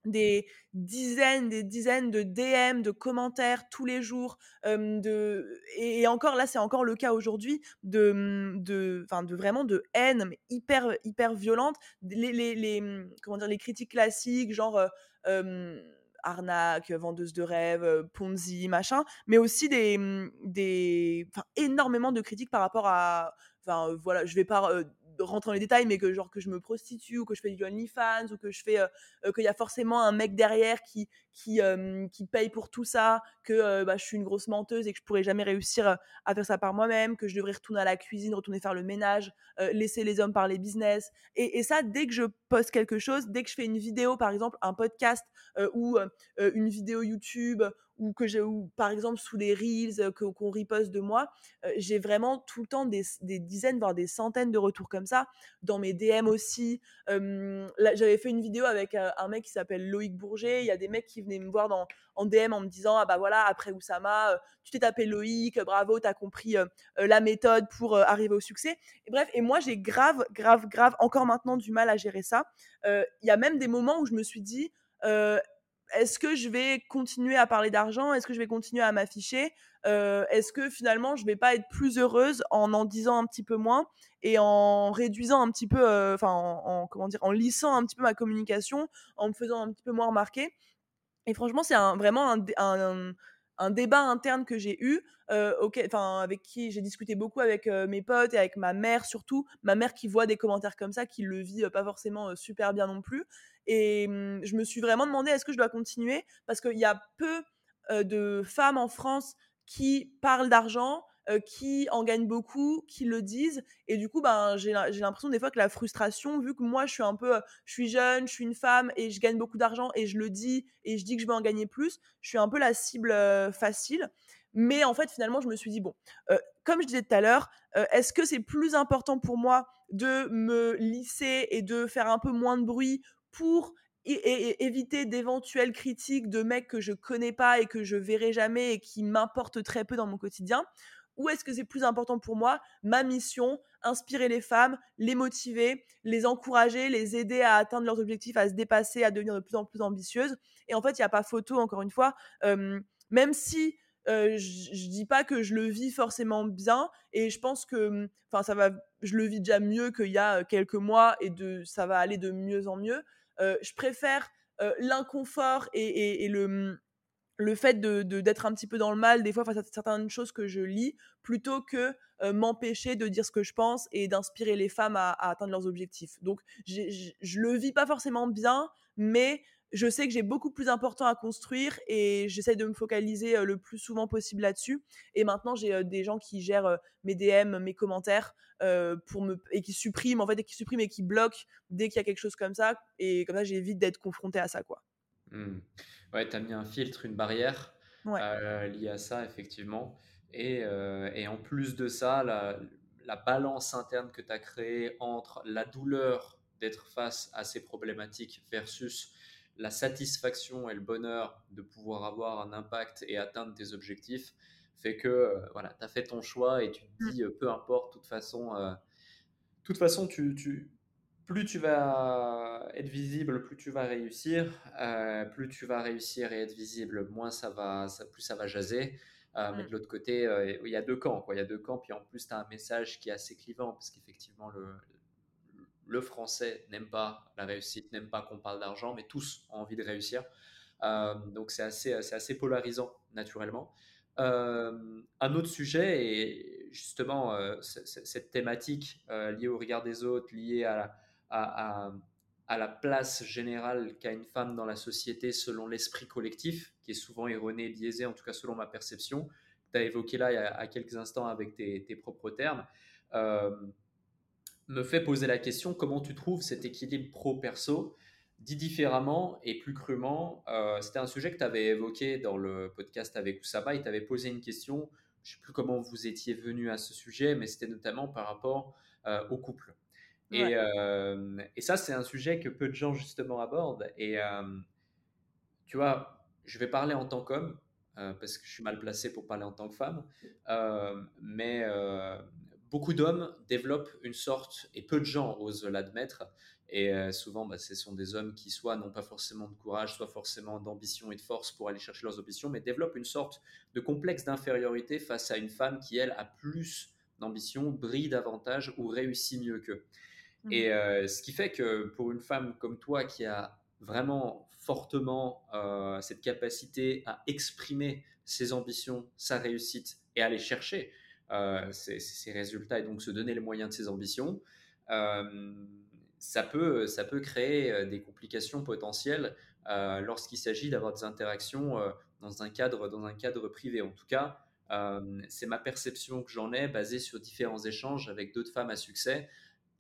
des dizaines, des dizaines de DM, de commentaires tous les jours, de et, encore là, c'est encore le cas aujourd'hui de, mmh, de, de vraiment de haine, hyper, hyper violente. Les, les, mmh, comment dire, les critiques classiques, genre arnaque, vendeuse de rêves, Ponzi, machin, mais aussi des, mmh, des, énormément de critiques par rapport à, enfin, voilà, je vais pas rentrer dans les détails, mais que genre que je me prostitue ou que je fais du OnlyFans ou que je fais qu'il y a forcément un mec derrière qui qui qui paye pour tout ça, que bah, je suis une grosse menteuse et que je pourrais jamais réussir à faire ça par moi-même, que je devrais retourner à la cuisine, retourner faire le ménage, laisser les hommes parler business. Et, et, ça, dès que je poste quelque chose, dès que je fais une vidéo, par exemple un podcast ou une vidéo YouTube ou que j'ai ou par exemple sous les reels que qu'on riposte de moi, j'ai vraiment tout le temps des, des, dizaines voire des centaines de retours comme ça dans mes DM aussi. j'avais fait une vidéo avec un mec qui s'appelle Loïc Bourget, il y a des mecs qui venaient me voir dans en DM en me disant ah bah voilà après Oussama, tu t'es tapé Loïc, bravo, t'as compris la méthode pour arriver au succès. Et bref, et moi j'ai grave grave grave encore maintenant du mal à gérer ça. Il y a même des moments où je me suis dit est-ce que je vais continuer à parler d'argent? Est-ce que je vais continuer à m'afficher? Est-ce que finalement je vais pas être plus heureuse en en disant un petit peu moins et en réduisant un petit peu, enfin en, comment dire, en lissant un petit peu ma communication, en me faisant un petit peu moins remarquer? Et franchement, c'est vraiment un, débat interne que j'ai eu, avec qui j'ai discuté beaucoup avec mes potes et avec ma mère surtout, ma mère qui voit des commentaires comme ça, qui le vit pas forcément super bien non plus. Et mmh, je me suis vraiment demandé est-ce que je dois continuer? Parce qu'il y a peu de femmes en France qui parlent d'argent, qui en gagnent beaucoup, qui le disent. Et du coup, ben, j'ai l'impression des fois que la frustration, vu que moi, je suis un peu, je suis jeune, je suis une femme et je gagne beaucoup d'argent et je le dis et je dis que je veux en gagner plus, je suis un peu la cible facile. Mais en fait, finalement, je me suis dit, bon, comme je disais tout à l'heure, est-ce que c'est plus important pour moi de me lisser et de faire un peu moins de bruit pour éviter d'éventuelles critiques de mecs que je connais pas et que je verrai jamais et qui m'importent très peu dans mon quotidien ou est-ce que c'est plus important pour moi? Ma mission inspirer les femmes les motiver les encourager les aider à atteindre leurs objectifs à se dépasser à devenir de plus en plus ambitieuses. Et en fait il n'y a pas photo encore une fois même si je, je dis pas que je le vis forcément bien et je pense que enfin ça va je le vis déjà mieux qu'il y a quelques mois et de ça va aller de mieux en mieux. Je préfère l'inconfort et, le, mmh, le fait de d'être un petit peu dans le mal des fois face à certaines choses que je lis plutôt que m'empêcher de dire ce que je pense et d'inspirer les femmes à, atteindre leurs objectifs donc je le vis pas forcément bien mais je sais que j'ai beaucoup plus important à construire et j'essaie de me focaliser le plus souvent possible là-dessus. Et maintenant, j'ai des gens qui gèrent mes DM, mes commentaires pour me et qui suppriment en fait et qui suppriment et qui bloquent dès qu'il y a quelque chose comme ça. Et comme ça, j'évite d'être confronté à ça, quoi. Mmh. Ouais, tu as mis un filtre, une barrière liée à ça, effectivement. Et, et, en plus de ça, la, la balance interne que tu as créée entre la douleur d'être face à ces problématiques versus la satisfaction et le bonheur de pouvoir avoir un impact et atteindre tes objectifs fait que euh, voilà, tu as fait ton choix et tu te mmh. dis, euh, peu importe, de toute façon, euh, toute façon tu, tu, plus tu vas être visible, plus tu vas réussir. plus tu vas réussir et être visible, moins ça va, ça, plus ça va jaser. Mais mmh. de l'autre côté, il y a deux camps. Quoi. Il y a deux camps. Puis en plus, tu as un message qui est assez clivant parce qu'effectivement, le, le français n'aime pas la réussite, n'aime pas qu'on parle d'argent, mais tous ont envie de réussir. Euh, donc c'est assez, assez polarisant naturellement. Euh, un autre sujet est justement euh, cette thématique liée au regard des autres, liée à la, à, la place générale qu'a une femme dans la société selon l'esprit collectif, qui est souvent erroné, biaisé, en tout cas selon ma perception. Tu as évoqué là il y a, quelques instants avec tes, propres termes me fait poser la question comment tu trouves cet équilibre pro-perso Dit différemment et plus crûment, euh, c'était un sujet que tu avais évoqué dans le podcast avec Oussama. Il t'avait posé une question, je ne sais plus comment vous étiez venu à ce sujet, mais c'était notamment par rapport au couple. Et, ça, c'est un sujet que peu de gens justement abordent. Et tu vois, je vais parler en tant qu'homme, parce que je suis mal placé pour parler en tant que femme, mais beaucoup d'hommes développent une sorte, et peu de gens osent l'admettre, et souvent bah, ce sont des hommes qui soit n'ont pas forcément de courage, soit forcément d'ambition et de force pour aller chercher leurs ambitions, mais développent une sorte de complexe d'infériorité face à une femme qui, elle, a plus d'ambition, brille davantage ou réussit mieux qu'eux. Et mmh. ce qui fait que pour une femme comme toi qui a vraiment fortement cette capacité à exprimer ses ambitions, sa réussite et aller chercher ses, résultats et donc se donner les moyens de ses ambitions, ça, peut, ça peut créer des complications potentielles lorsqu'il s'agit d'avoir des interactions dans, un cadre, dans un cadre privé. En tout cas, c'est ma perception que j'en ai basée sur différents échanges avec d'autres femmes à succès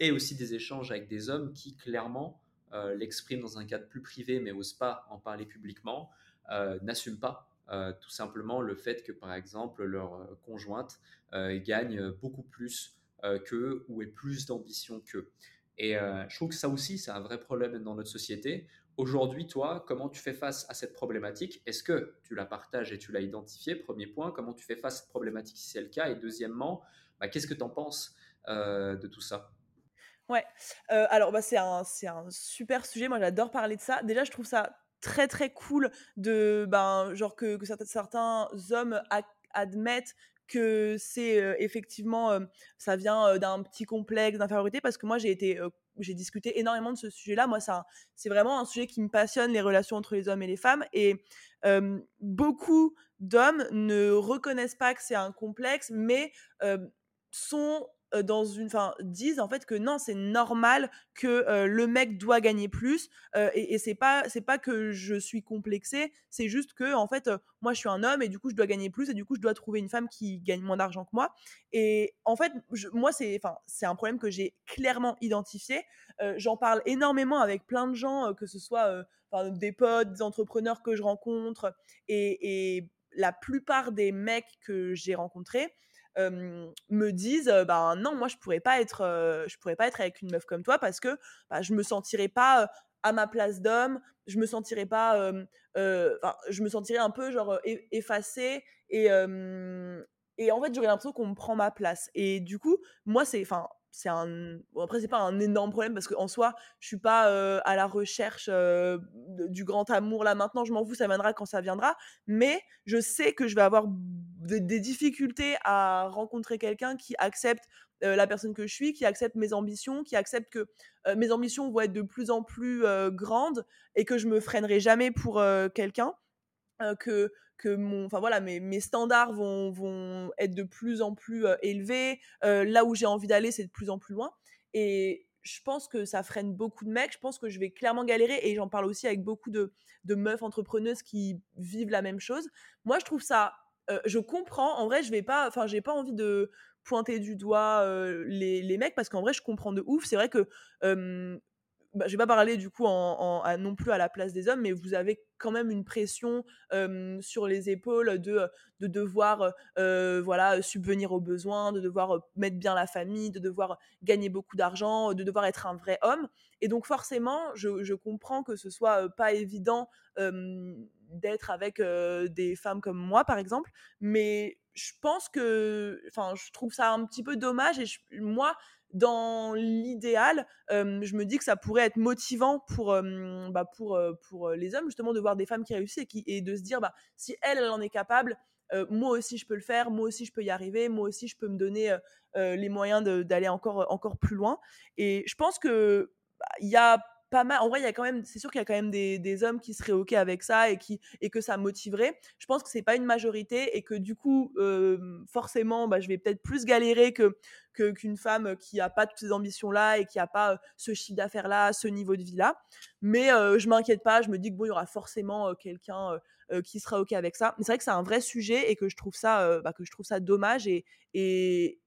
et aussi des échanges avec des hommes qui clairement euh, l'expriment dans un cadre plus privé mais n'osent pas en parler publiquement, euh, n'assument pas euh, tout simplement le fait que par exemple leur conjointe gagne beaucoup plus qu'eux ou ait plus d'ambition qu'eux. Et je trouve que ça aussi, c'est un vrai problème dans notre société. Aujourd'hui, toi, comment tu fais face à cette problématique? Est-ce que tu la partages et tu l'as identifiée? Premier point, comment tu fais face à cette problématique? Si c'est le cas Et deuxièmement, bah, qu'est-ce que tu en penses de tout ça? Ouais, alors bah, c'est un, un super sujet. Moi, j'adore parler de ça. Déjà, je trouve ça très très cool de ben genre que, certains, hommes admettent que c'est effectivement ça vient d'un petit complexe d'infériorité parce que moi j'ai été j'ai discuté énormément de ce sujet-là. Moi, c'est vraiment un sujet qui me passionne, les relations entre les hommes et les femmes. Et beaucoup d'hommes ne reconnaissent pas que c'est un complexe, mais sont dans une, enfin, disent en fait que non, c'est normal que le mec doit gagner plus. et, et c'est pas, c'est pas que je suis complexée, c'est juste que en fait, moi, je suis un homme et du coup, je dois gagner plus et du coup, je dois trouver une femme qui gagne moins d'argent que moi. Et en fait, moi, c'est, enfin, c'est un problème que j'ai clairement identifié. j'en parle énormément avec plein de gens, que ce soit des potes, des entrepreneurs que je rencontre et, et la plupart des mecs que j'ai rencontrés me disent bah non moi je pourrais pas être je pourrais pas être avec une meuf comme toi parce que bah, je me sentirais pas à ma place d'homme je me sentirais pas je me sentirais un peu genre effacée et et en fait j'aurais l'impression qu'on me prend ma place et du coup moi c'est enfin c'est un après c'est pas un énorme problème parce qu'en soi je suis pas à la recherche du grand amour là maintenant je m'en fous ça viendra quand ça viendra mais je sais que je vais avoir des difficultés à rencontrer quelqu'un qui accepte la personne que je suis qui accepte mes ambitions qui accepte que mes ambitions vont être de plus en plus grandes et que je me freinerai jamais pour quelqu'un que que mon, enfin voilà, mes, mes standards vont, vont être de plus en plus élevés. là où j'ai envie d'aller, c'est de plus en plus loin. Et je pense que ça freine beaucoup de mecs. Je pense que je vais clairement galérer. Et j'en parle aussi avec beaucoup de, de meufs entrepreneuses qui vivent la même chose. Moi, je trouve ça. je comprends. En vrai, je vais pas. Enfin, j'ai pas envie de pointer du doigt les, les, mecs parce qu'en vrai, je comprends de ouf. C'est vrai que bah, je vais pas parler du coup non plus à la place des hommes, mais vous avez quand même une pression sur les épaules de, de devoir voilà subvenir aux besoins, de devoir mettre bien la famille, de devoir gagner beaucoup d'argent, de devoir être un vrai homme. Et donc forcément, je, je comprends que ce soit pas évident d'être avec des femmes comme moi, par exemple, mais je pense que, enfin, je trouve ça un petit peu dommage et moi, dans l'idéal, je me dis que ça pourrait être motivant pour, bah, pour, pour les hommes, justement, de voir des femmes qui réussissent et, de se dire, bah, si elle, elle en est capable, moi aussi je peux le faire, moi aussi je peux y arriver, moi aussi je peux me donner les moyens d'aller encore, encore plus loin. Et je pense que bah, il y a En vrai, il y a quand même, c'est sûr qu'il y a quand même des, hommes qui seraient ok avec ça et qui et que ça motiverait. Je pense que c'est pas une majorité et que du coup, forcément, bah, je vais peut-être plus galérer que qu'une femme qui a pas toutes ces ambitions là et qui a pas ce chiffre d'affaires là, ce niveau de vie là. Mais je m'inquiète pas. Je me dis que bon, il y aura forcément quelqu'un qui sera ok avec ça. Mais c'est vrai que c'est un vrai sujet et que je trouve ça, bah, que je trouve ça dommage et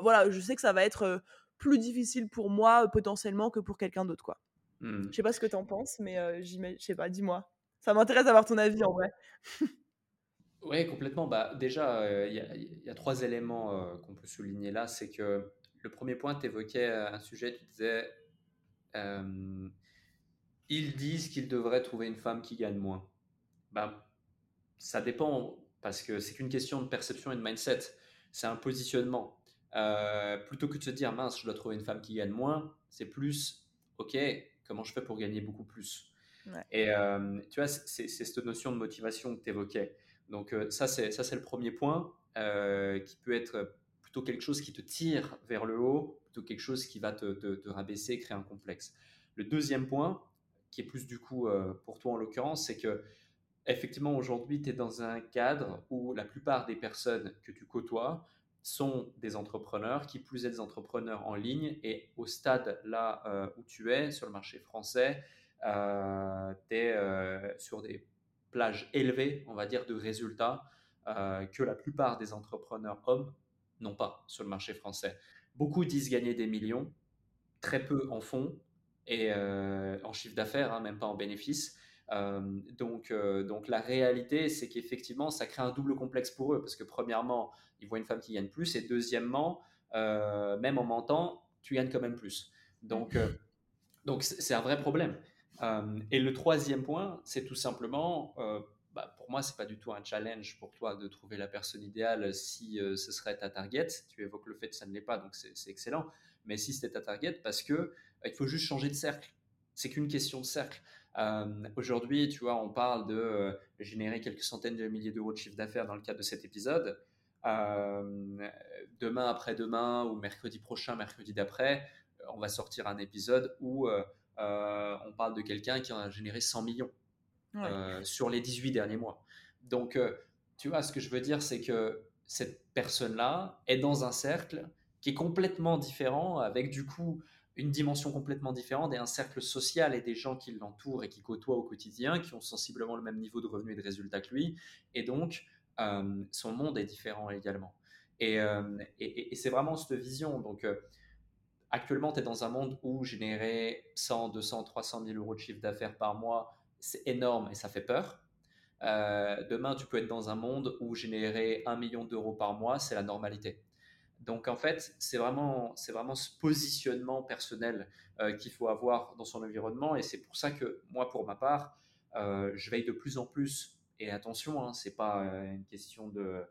voilà, je sais que ça va être plus difficile pour moi potentiellement que pour quelqu'un d'autre quoi. Mmh. Je sais pas ce que tu en penses, mais euh, je sais pas, dis-moi. Ça m'intéresse d'avoir ton avis en vrai. *laughs* oui, complètement. Bah, déjà, il y, a trois éléments qu'on peut souligner là. C'est que le premier point, tu évoquais un sujet, tu disais, ils disent qu'ils devraient trouver une femme qui gagne moins. Ben, ça dépend, parce que c'est qu'une question de perception et de mindset. C'est un positionnement. Euh, plutôt que de se dire, mince, je dois trouver une femme qui gagne moins, c'est plus, ok, comment je fais pour gagner beaucoup plus Et euh, tu vois, c'est cette notion de motivation que tu évoquais. Donc ça, c'est le premier point qui peut être plutôt quelque chose qui te tire vers le haut, plutôt quelque chose qui va te, rabaisser, créer un complexe. Le deuxième point, qui est plus du coup euh, pour toi en l'occurrence, c'est que effectivement aujourd'hui tu es dans un cadre où la plupart des personnes que tu côtoies sont des entrepreneurs, qui plus est des entrepreneurs en ligne, et au stade là euh, où tu es sur le marché français, euh, tu es sur des plages élevées, on va dire, de résultats que la plupart des entrepreneurs hommes non pas sur le marché français. Beaucoup disent gagner des millions, très peu en font, et euh, en chiffre d'affaires, hein, même pas en bénéfice. Euh, donc, euh, donc la réalité, c'est qu'effectivement, ça crée un double complexe pour eux, parce que premièrement, ils voient une femme qui gagne plus, et deuxièmement, même en mentant, tu gagnes quand même plus. Donc, donc c'est un vrai problème. et le troisième point, c'est tout simplement bah, pour moi, c'est pas du tout un challenge pour toi de trouver la personne idéale si euh, ce serait ta target. Tu évoques le fait que ça ne l'est pas, donc c'est excellent. Mais si c'était ta target, parce que euh, il faut juste changer de cercle. C'est qu'une question de cercle. Euh, aujourd'hui, tu vois, on parle de, générer quelques centaines de milliers d'euros de chiffre d'affaires dans le cadre de cet épisode. demain, après-demain, ou mercredi prochain, mercredi d'après, on va sortir un épisode où on parle de quelqu'un qui a généré 100 millions. Euh, sur les 18 derniers mois. Donc, euh, tu vois, ce que je veux dire, c'est que cette personne-là est dans un cercle qui est complètement différent, avec du coup une dimension complètement différente et un cercle social et des gens qui l'entourent et qui côtoient au quotidien, qui ont sensiblement le même niveau de revenus et de résultats que lui. Et donc, euh, son monde est différent également. Et, et c'est vraiment cette vision. Donc, actuellement, tu es dans un monde où générer 100, 200, 300 000 euros de chiffre d'affaires par mois, c'est énorme et ça fait peur. Euh, demain, tu peux être dans un monde où générer un million d'euros par mois, c'est la normalité. Donc en fait, c'est vraiment, c'est vraiment ce positionnement personnel euh, qu'il faut avoir dans son environnement et c'est pour ça que moi, pour ma part, euh, je veille de plus en plus. Et attention, hein, c'est pas une question de,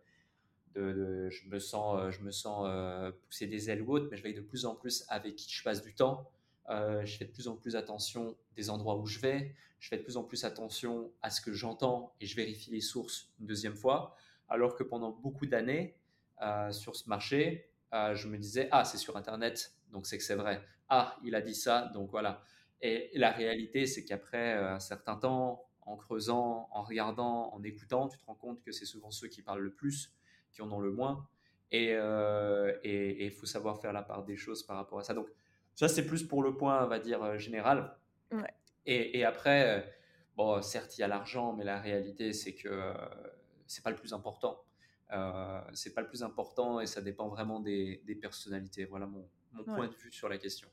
je me sens, je me sens pousser des ailes ou autre, mais je veille de plus en plus avec qui je passe du temps, euh, je fais de plus en plus attention des endroits où je vais. Je fais de plus en plus attention à ce que j'entends et je vérifie les sources une deuxième fois. Alors que pendant beaucoup d'années euh, sur ce marché, euh, je me disais ah c'est sur internet donc c'est que c'est vrai. Ah il a dit ça donc voilà. Et la réalité c'est qu'après un certain temps, en creusant, en regardant, en écoutant, tu te rends compte que c'est souvent ceux qui parlent le plus qui en ont le moins. Et il faut savoir faire la part des choses par rapport à ça. Donc ça, c'est plus pour le point, on va dire, euh, général. Et, après, euh, bon, certes, il y a l'argent, mais la réalité, c'est que euh, c'est pas le plus important. Euh, c'est pas le plus important et ça dépend vraiment des, personnalités. Voilà mon, point de vue sur la question.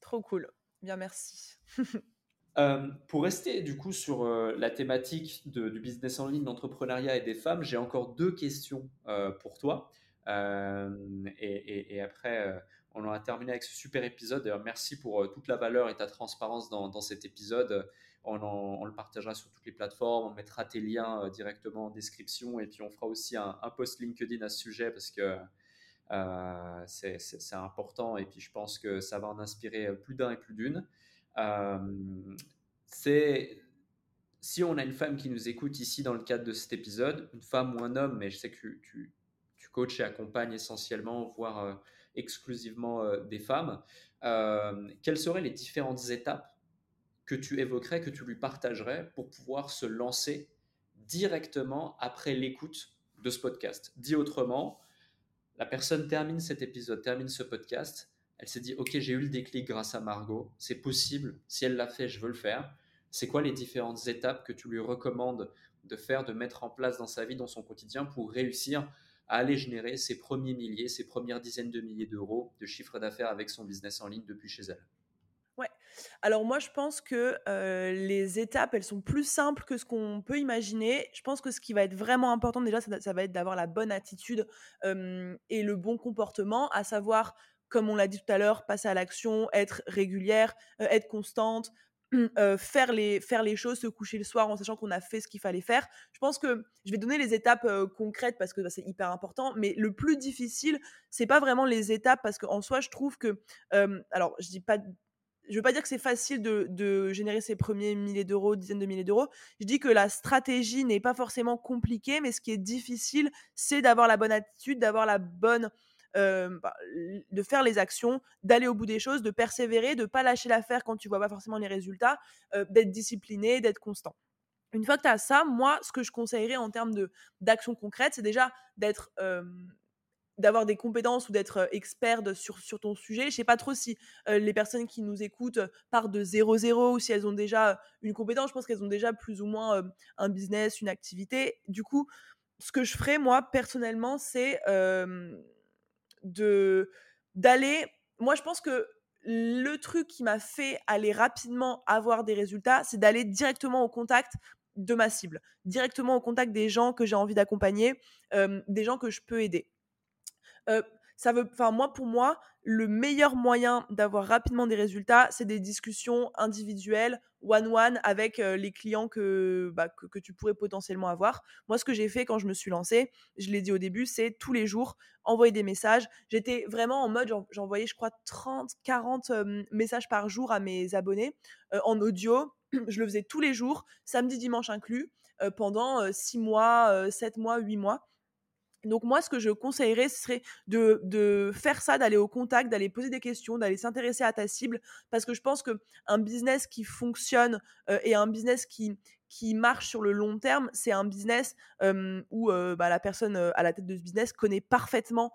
Trop cool. Bien, merci. *laughs* pour rester du coup sur la thématique du business en ligne, d'entrepreneuriat et des femmes, j'ai encore deux questions pour toi. Et, et, après, on aura terminé avec ce super épisode. D'ailleurs, merci pour euh, toute la valeur et ta transparence dans, cet épisode. On, le partagera sur toutes les plateformes. On mettra tes liens euh, directement en description. Et puis, on fera aussi un, post LinkedIn à ce sujet parce que euh, c'est important. Et puis, je pense que ça va en inspirer plus d'un et plus d'une. c'est si on a une femme qui nous écoute ici dans le cadre de cet épisode, une femme ou un homme, mais je sais que tu, coaches et accompagnes essentiellement, voire exclusivement euh, des femmes, euh, quelles seraient les différentes étapes que tu évoquerais, que tu lui partagerais pour pouvoir se lancer directement après l'écoute de ce podcast Dit autrement, la personne termine cet épisode, termine ce podcast, elle s'est dit, OK, j'ai eu le déclic grâce à Margot, c'est possible, si elle l'a fait, je veux le faire. C'est quoi les différentes étapes que tu lui recommandes de faire, de mettre en place dans sa vie, dans son quotidien pour réussir à aller générer ses premiers milliers, ses premières dizaines de milliers d'euros de chiffre d'affaires avec son business en ligne depuis chez elle? Alors moi, je pense que les étapes, elles sont plus simples que ce qu'on peut imaginer. Je pense que ce qui va être vraiment important déjà, ça, va être d'avoir la bonne attitude et le bon comportement, à savoir comme on l'a dit tout à l'heure, passer à l'action, être régulière, être constante, *clears throat* faire, les, faire les choses, se coucher le soir en sachant qu'on a fait ce qu'il fallait faire. Je pense que je vais donner les étapes concrètes parce que bah, c'est hyper important, mais le plus difficile, c'est pas vraiment les étapes parce qu'en soi, je trouve que, alors je dis pas je veux pas dire que c'est facile de, générer ses premiers milliers d'euros, dizaines de milliers d'euros. Je dis que la stratégie n'est pas forcément compliquée, mais ce qui est difficile, c'est d'avoir la bonne attitude, d'avoir la bonne bah, de faire les actions, d'aller au bout des choses, de persévérer, de pas lâcher l'affaire quand tu vois pas forcément les résultats, d'être discipliné, d'être constant. Une fois que tu as ça, moi, ce que je conseillerais en termes d'action concrète, c'est déjà d'être d'avoir des compétences ou d'être expert sur, sur ton sujet. Je sais pas trop si les personnes qui nous écoutent partent de 0-0 ou si elles ont déjà une compétence. Je pense qu'elles ont déjà plus ou moins un business, une activité. Du coup, ce que je ferais, moi, personnellement, c'est de d'aller moi je pense que le truc qui m'a fait aller rapidement avoir des résultats, c'est d'aller directement au contact de ma cible, directement au contact des gens que j'ai envie d'accompagner, des gens que je peux aider. Ça veut, enfin moi pour moi, le meilleur moyen d'avoir rapidement des résultats, c'est des discussions individuelles, one-one, avec les clients bah, que, que, tu pourrais potentiellement avoir. Moi, ce que j'ai fait quand je me suis lancée, je l'ai dit au début, c'est tous les jours envoyer des messages. J'étais vraiment en mode, j'envoyais, je crois, 30, 40 messages par jour à mes abonnés en audio. Je le faisais tous les jours, samedi, dimanche inclus, pendant 6 mois, 7 mois, 8 mois. Donc moi, ce que je conseillerais, ce serait de, faire ça, d'aller au contact, d'aller poser des questions, d'aller s'intéresser à ta cible, parce que je pense que un business qui fonctionne euh, et un business qui qui marche sur le long terme, c'est un business où euh, bah, la personne euh, à la tête de ce business connaît parfaitement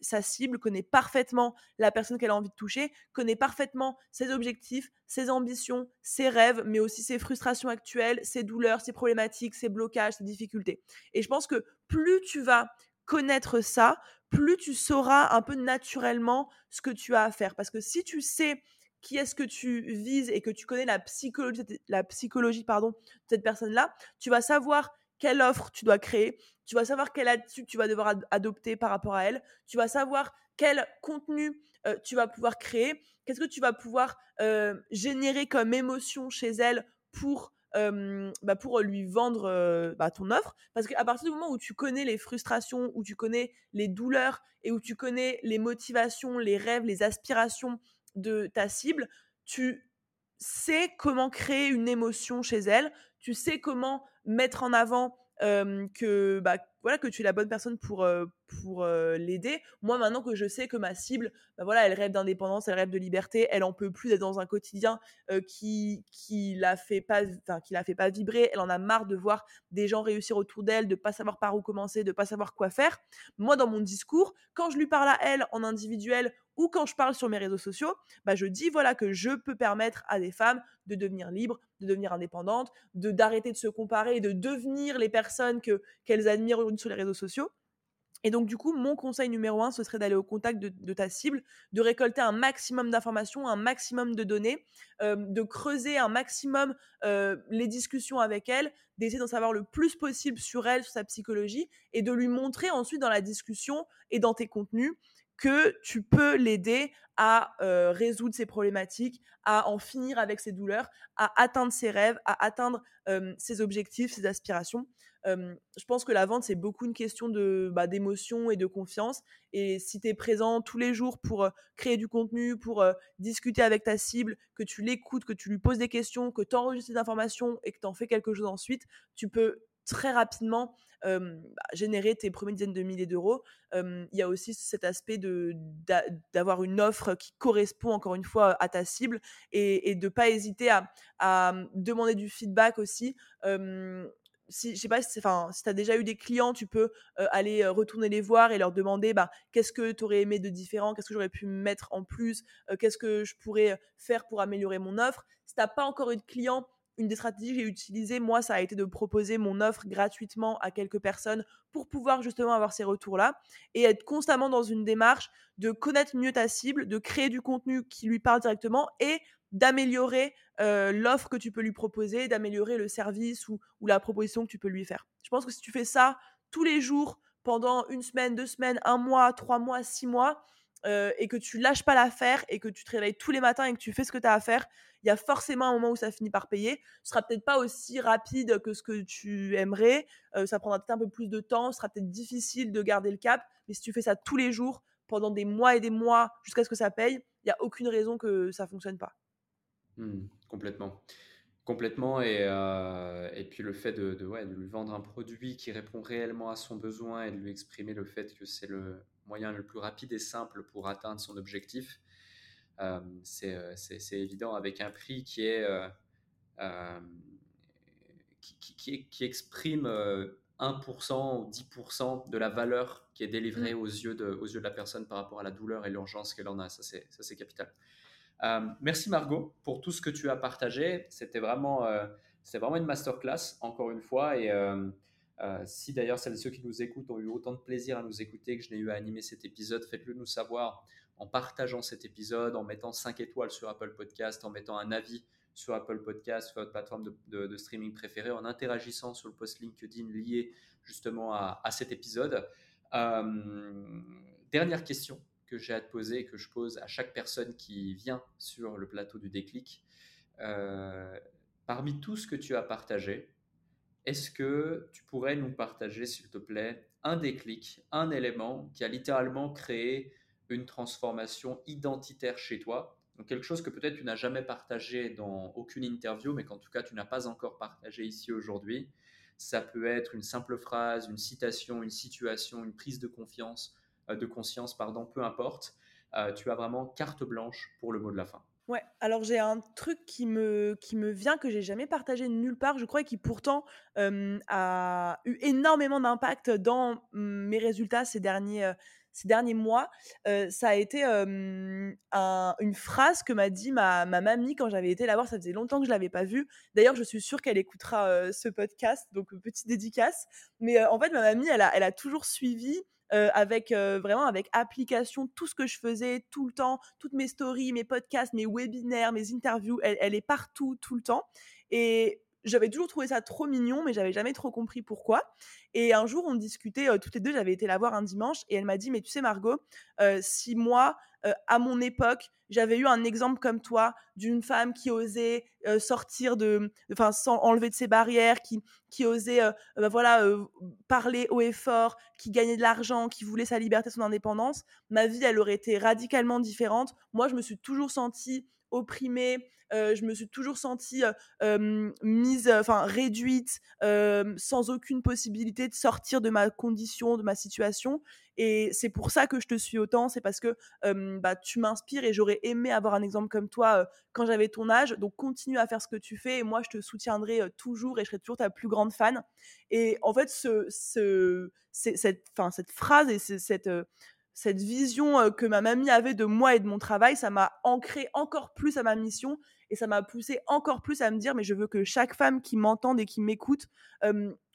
sa cible, connaît parfaitement la personne qu'elle a envie de toucher, connaît parfaitement ses objectifs, ses ambitions, ses rêves, mais aussi ses frustrations actuelles, ses douleurs, ses problématiques, ses blocages, ses difficultés. Et je pense que plus tu vas connaître ça, plus tu sauras un peu naturellement ce que tu as à faire. Parce que si tu sais qui est-ce que tu vises et que tu connais la psychologie, la psychologie pardon, de cette personne-là, tu vas savoir quelle offre tu dois créer, tu vas savoir quelle attitude tu vas devoir adopter par rapport à elle, tu vas savoir quel contenu tu vas pouvoir créer, qu'est-ce que tu vas pouvoir générer comme émotion chez elle pour bah, lui vendre bah, ton offre? Parce qu'à partir du moment où tu connais les frustrations, où tu connais les douleurs et où tu connais les motivations, les rêves, les aspirations de ta cible, tu sais comment créer une émotion chez elle, tu sais comment mettre en avant que bah, voilà que tu es la bonne personne pour pour l'aider. Moi maintenant que je sais que ma cible, bah, voilà, elle rêve d'indépendance, elle rêve de liberté, elle en peut plus d'être dans un quotidien qui qui la fait pas qui la fait pas vibrer, elle en a marre de voir des gens réussir autour d'elle, de pas savoir par où commencer, de pas savoir quoi faire. Moi dans mon discours, quand je lui parle à elle en individuel ou quand je parle sur mes réseaux sociaux, bah, je dis voilà que je peux permettre à des femmes de devenir libres, de devenir indépendantes, de d'arrêter de se comparer de devenir les personnes que qu'elles admirent sur les réseaux sociaux. Et donc, du coup, mon conseil numéro un, ce serait d'aller au contact de, ta cible, de récolter un maximum d'informations, un maximum de données, euh, de creuser un maximum euh, les discussions avec elle, d'essayer d'en savoir le plus possible sur elle, sur sa psychologie, et de lui montrer ensuite dans la discussion et dans tes contenus que tu peux l'aider à résoudre ses problématiques, à en finir avec ses douleurs, à atteindre ses rêves, à atteindre ses objectifs, ses aspirations. je pense que la vente, c'est beaucoup une question de bah, d'émotion et de confiance. Et si tu es présent tous les jours pour créer du contenu, pour discuter avec ta cible, que tu l'écoutes, que tu lui poses des questions, que tu enregistres des informations et que tu en fais quelque chose ensuite, tu peux très rapidement bah, générer tes premières dizaines de milliers d'euros. Il y a aussi cet aspect de d'avoir une offre qui correspond encore une fois à ta cible et, de ne pas hésiter à, demander du feedback aussi. si je sais pas enfin, si tu as déjà eu des clients, tu peux aller retourner les voir et leur demander bah, qu'est-ce que tu aurais aimé de différent, qu'est-ce que j'aurais pu mettre en plus, qu'est-ce que je pourrais faire pour améliorer mon offre. Si tu n'as pas encore eu de clients, une des stratégies que j'ai utilisées, moi, ça a été de proposer mon offre gratuitement à quelques personnes pour pouvoir justement avoir ces retours-là et être constamment dans une démarche de connaître mieux ta cible, de créer du contenu qui lui parle directement et d'améliorer euh, l'offre que tu peux lui proposer, d'améliorer le service ou, la proposition que tu peux lui faire. Je pense que si tu fais ça tous les jours pendant une semaine, deux semaines, un mois, trois mois, six mois, et que tu lâches pas l'affaire et que tu te réveilles tous les matins et que tu fais ce que tu as à faire, il y a forcément un moment où ça finit par payer. Ce sera peut-être pas aussi rapide que ce que tu aimerais, ça prendra peut-être un peu plus de temps, ce sera peut-être difficile de garder le cap, mais si tu fais ça tous les jours, pendant des mois et des mois, jusqu'à ce que ça paye, il n'y a aucune raison que ça fonctionne pas. Mmh, complètement. Complètement. Et, et puis le fait de, de, ouais, de lui vendre un produit qui répond réellement à son besoin et de lui exprimer le fait que c'est le moyen le plus rapide et simple pour atteindre son objectif, euh, c'est évident avec un prix qui est... Euh, qui, qui, qui, exprime 1% ou 10% de la valeur qui est délivrée mmh. aux, yeux de, aux yeux de la personne par rapport à la douleur et l'urgence qu'elle en a. Ça, c'est capital. Euh, merci Margot pour tout ce que tu as partagé. C'était vraiment, euh, vraiment une masterclass, encore une fois. Et euh, si d'ailleurs celles et ceux qui nous écoutent ont eu autant de plaisir à nous écouter que je n'ai eu à animer cet épisode, faites-le nous savoir en partageant cet épisode, en mettant 5 étoiles sur Apple Podcast, en mettant un avis sur Apple Podcast, sur votre plateforme de, streaming préférée, en interagissant sur le post LinkedIn lié justement à, cet épisode. dernière question que j'ai à te poser et que je pose à chaque personne qui vient sur le plateau du déclic. Euh, parmi tout ce que tu as partagé, est-ce que tu pourrais nous partager, s'il te plaît, un déclic, un élément qui a littéralement créé une transformation identitaire chez toi? Donc quelque chose que peut-être tu n'as jamais partagé dans aucune interview, mais qu'en tout cas tu n'as pas encore partagé ici aujourd'hui. Ça peut être une simple phrase, une citation, une situation, une prise de confiance, euh, de conscience, pardon, peu importe. Euh, tu as vraiment carte blanche pour le mot de la fin. Ouais, alors j'ai un truc qui me, qui me vient que j'ai jamais partagé nulle part, je crois, qui pourtant a eu énormément d'impact dans mes résultats ces derniers, ces derniers mois. ça a été une phrase que m'a dit ma, ma, mamie quand j'avais été la voir, ça faisait longtemps que je l'avais pas vue. D'ailleurs, je suis sûre qu'elle écoutera ce podcast, donc petite dédicace. Mais en fait, ma mamie, elle a, elle a toujours suivi euh, avec euh, vraiment avec application tout ce que je faisais tout le temps, toutes mes stories, mes podcasts, mes webinaires, mes interviews, elle, est partout tout le temps. Et j'avais toujours trouvé ça trop mignon, mais j'avais jamais trop compris pourquoi. Et un jour, on discutait euh, toutes les deux. J'avais été la voir un dimanche et elle m'a dit Mais tu sais, Margot, si moi, euh, à mon époque, j'avais eu un exemple comme toi d'une femme qui osait sortir de, enfin, sans enlever de ses barrières, qui, qui osait, bah, voilà, parler haut et fort, qui gagnait de l'argent, qui voulait sa liberté, son indépendance, ma vie, elle aurait été radicalement différente. Moi, je me suis toujours sentie opprimée, je me suis toujours sentie mise, enfin réduite, sans aucune possibilité de sortir de ma condition, de ma situation. Et c'est pour ça que je te suis autant, c'est parce que bah, tu m'inspires et j'aurais aimé avoir un exemple comme toi quand j'avais ton âge. Donc continue à faire ce que tu fais et moi je te soutiendrai toujours et je serai toujours ta plus grande fan. Et en fait, ce, ce, cette, cette phrase et cette cette vision que ma mamie avait de moi et de mon travail, ça m'a ancré encore plus à ma mission et ça m'a poussé encore plus à me dire mais je veux que chaque femme qui m'entende et qui m'écoute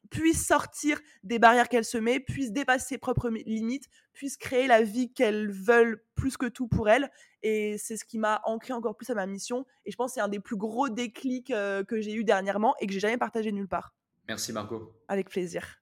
puisse sortir des barrières qu'elle se met, puisse dépasser ses propres limites, puisse créer la vie qu'elle veulent plus que tout pour elle. Et c'est ce qui m'a ancré encore plus à ma mission. Et je pense que c'est un des plus gros déclics que j'ai eu dernièrement et que j'ai jamais partagé nulle part. Merci Marco. Avec plaisir.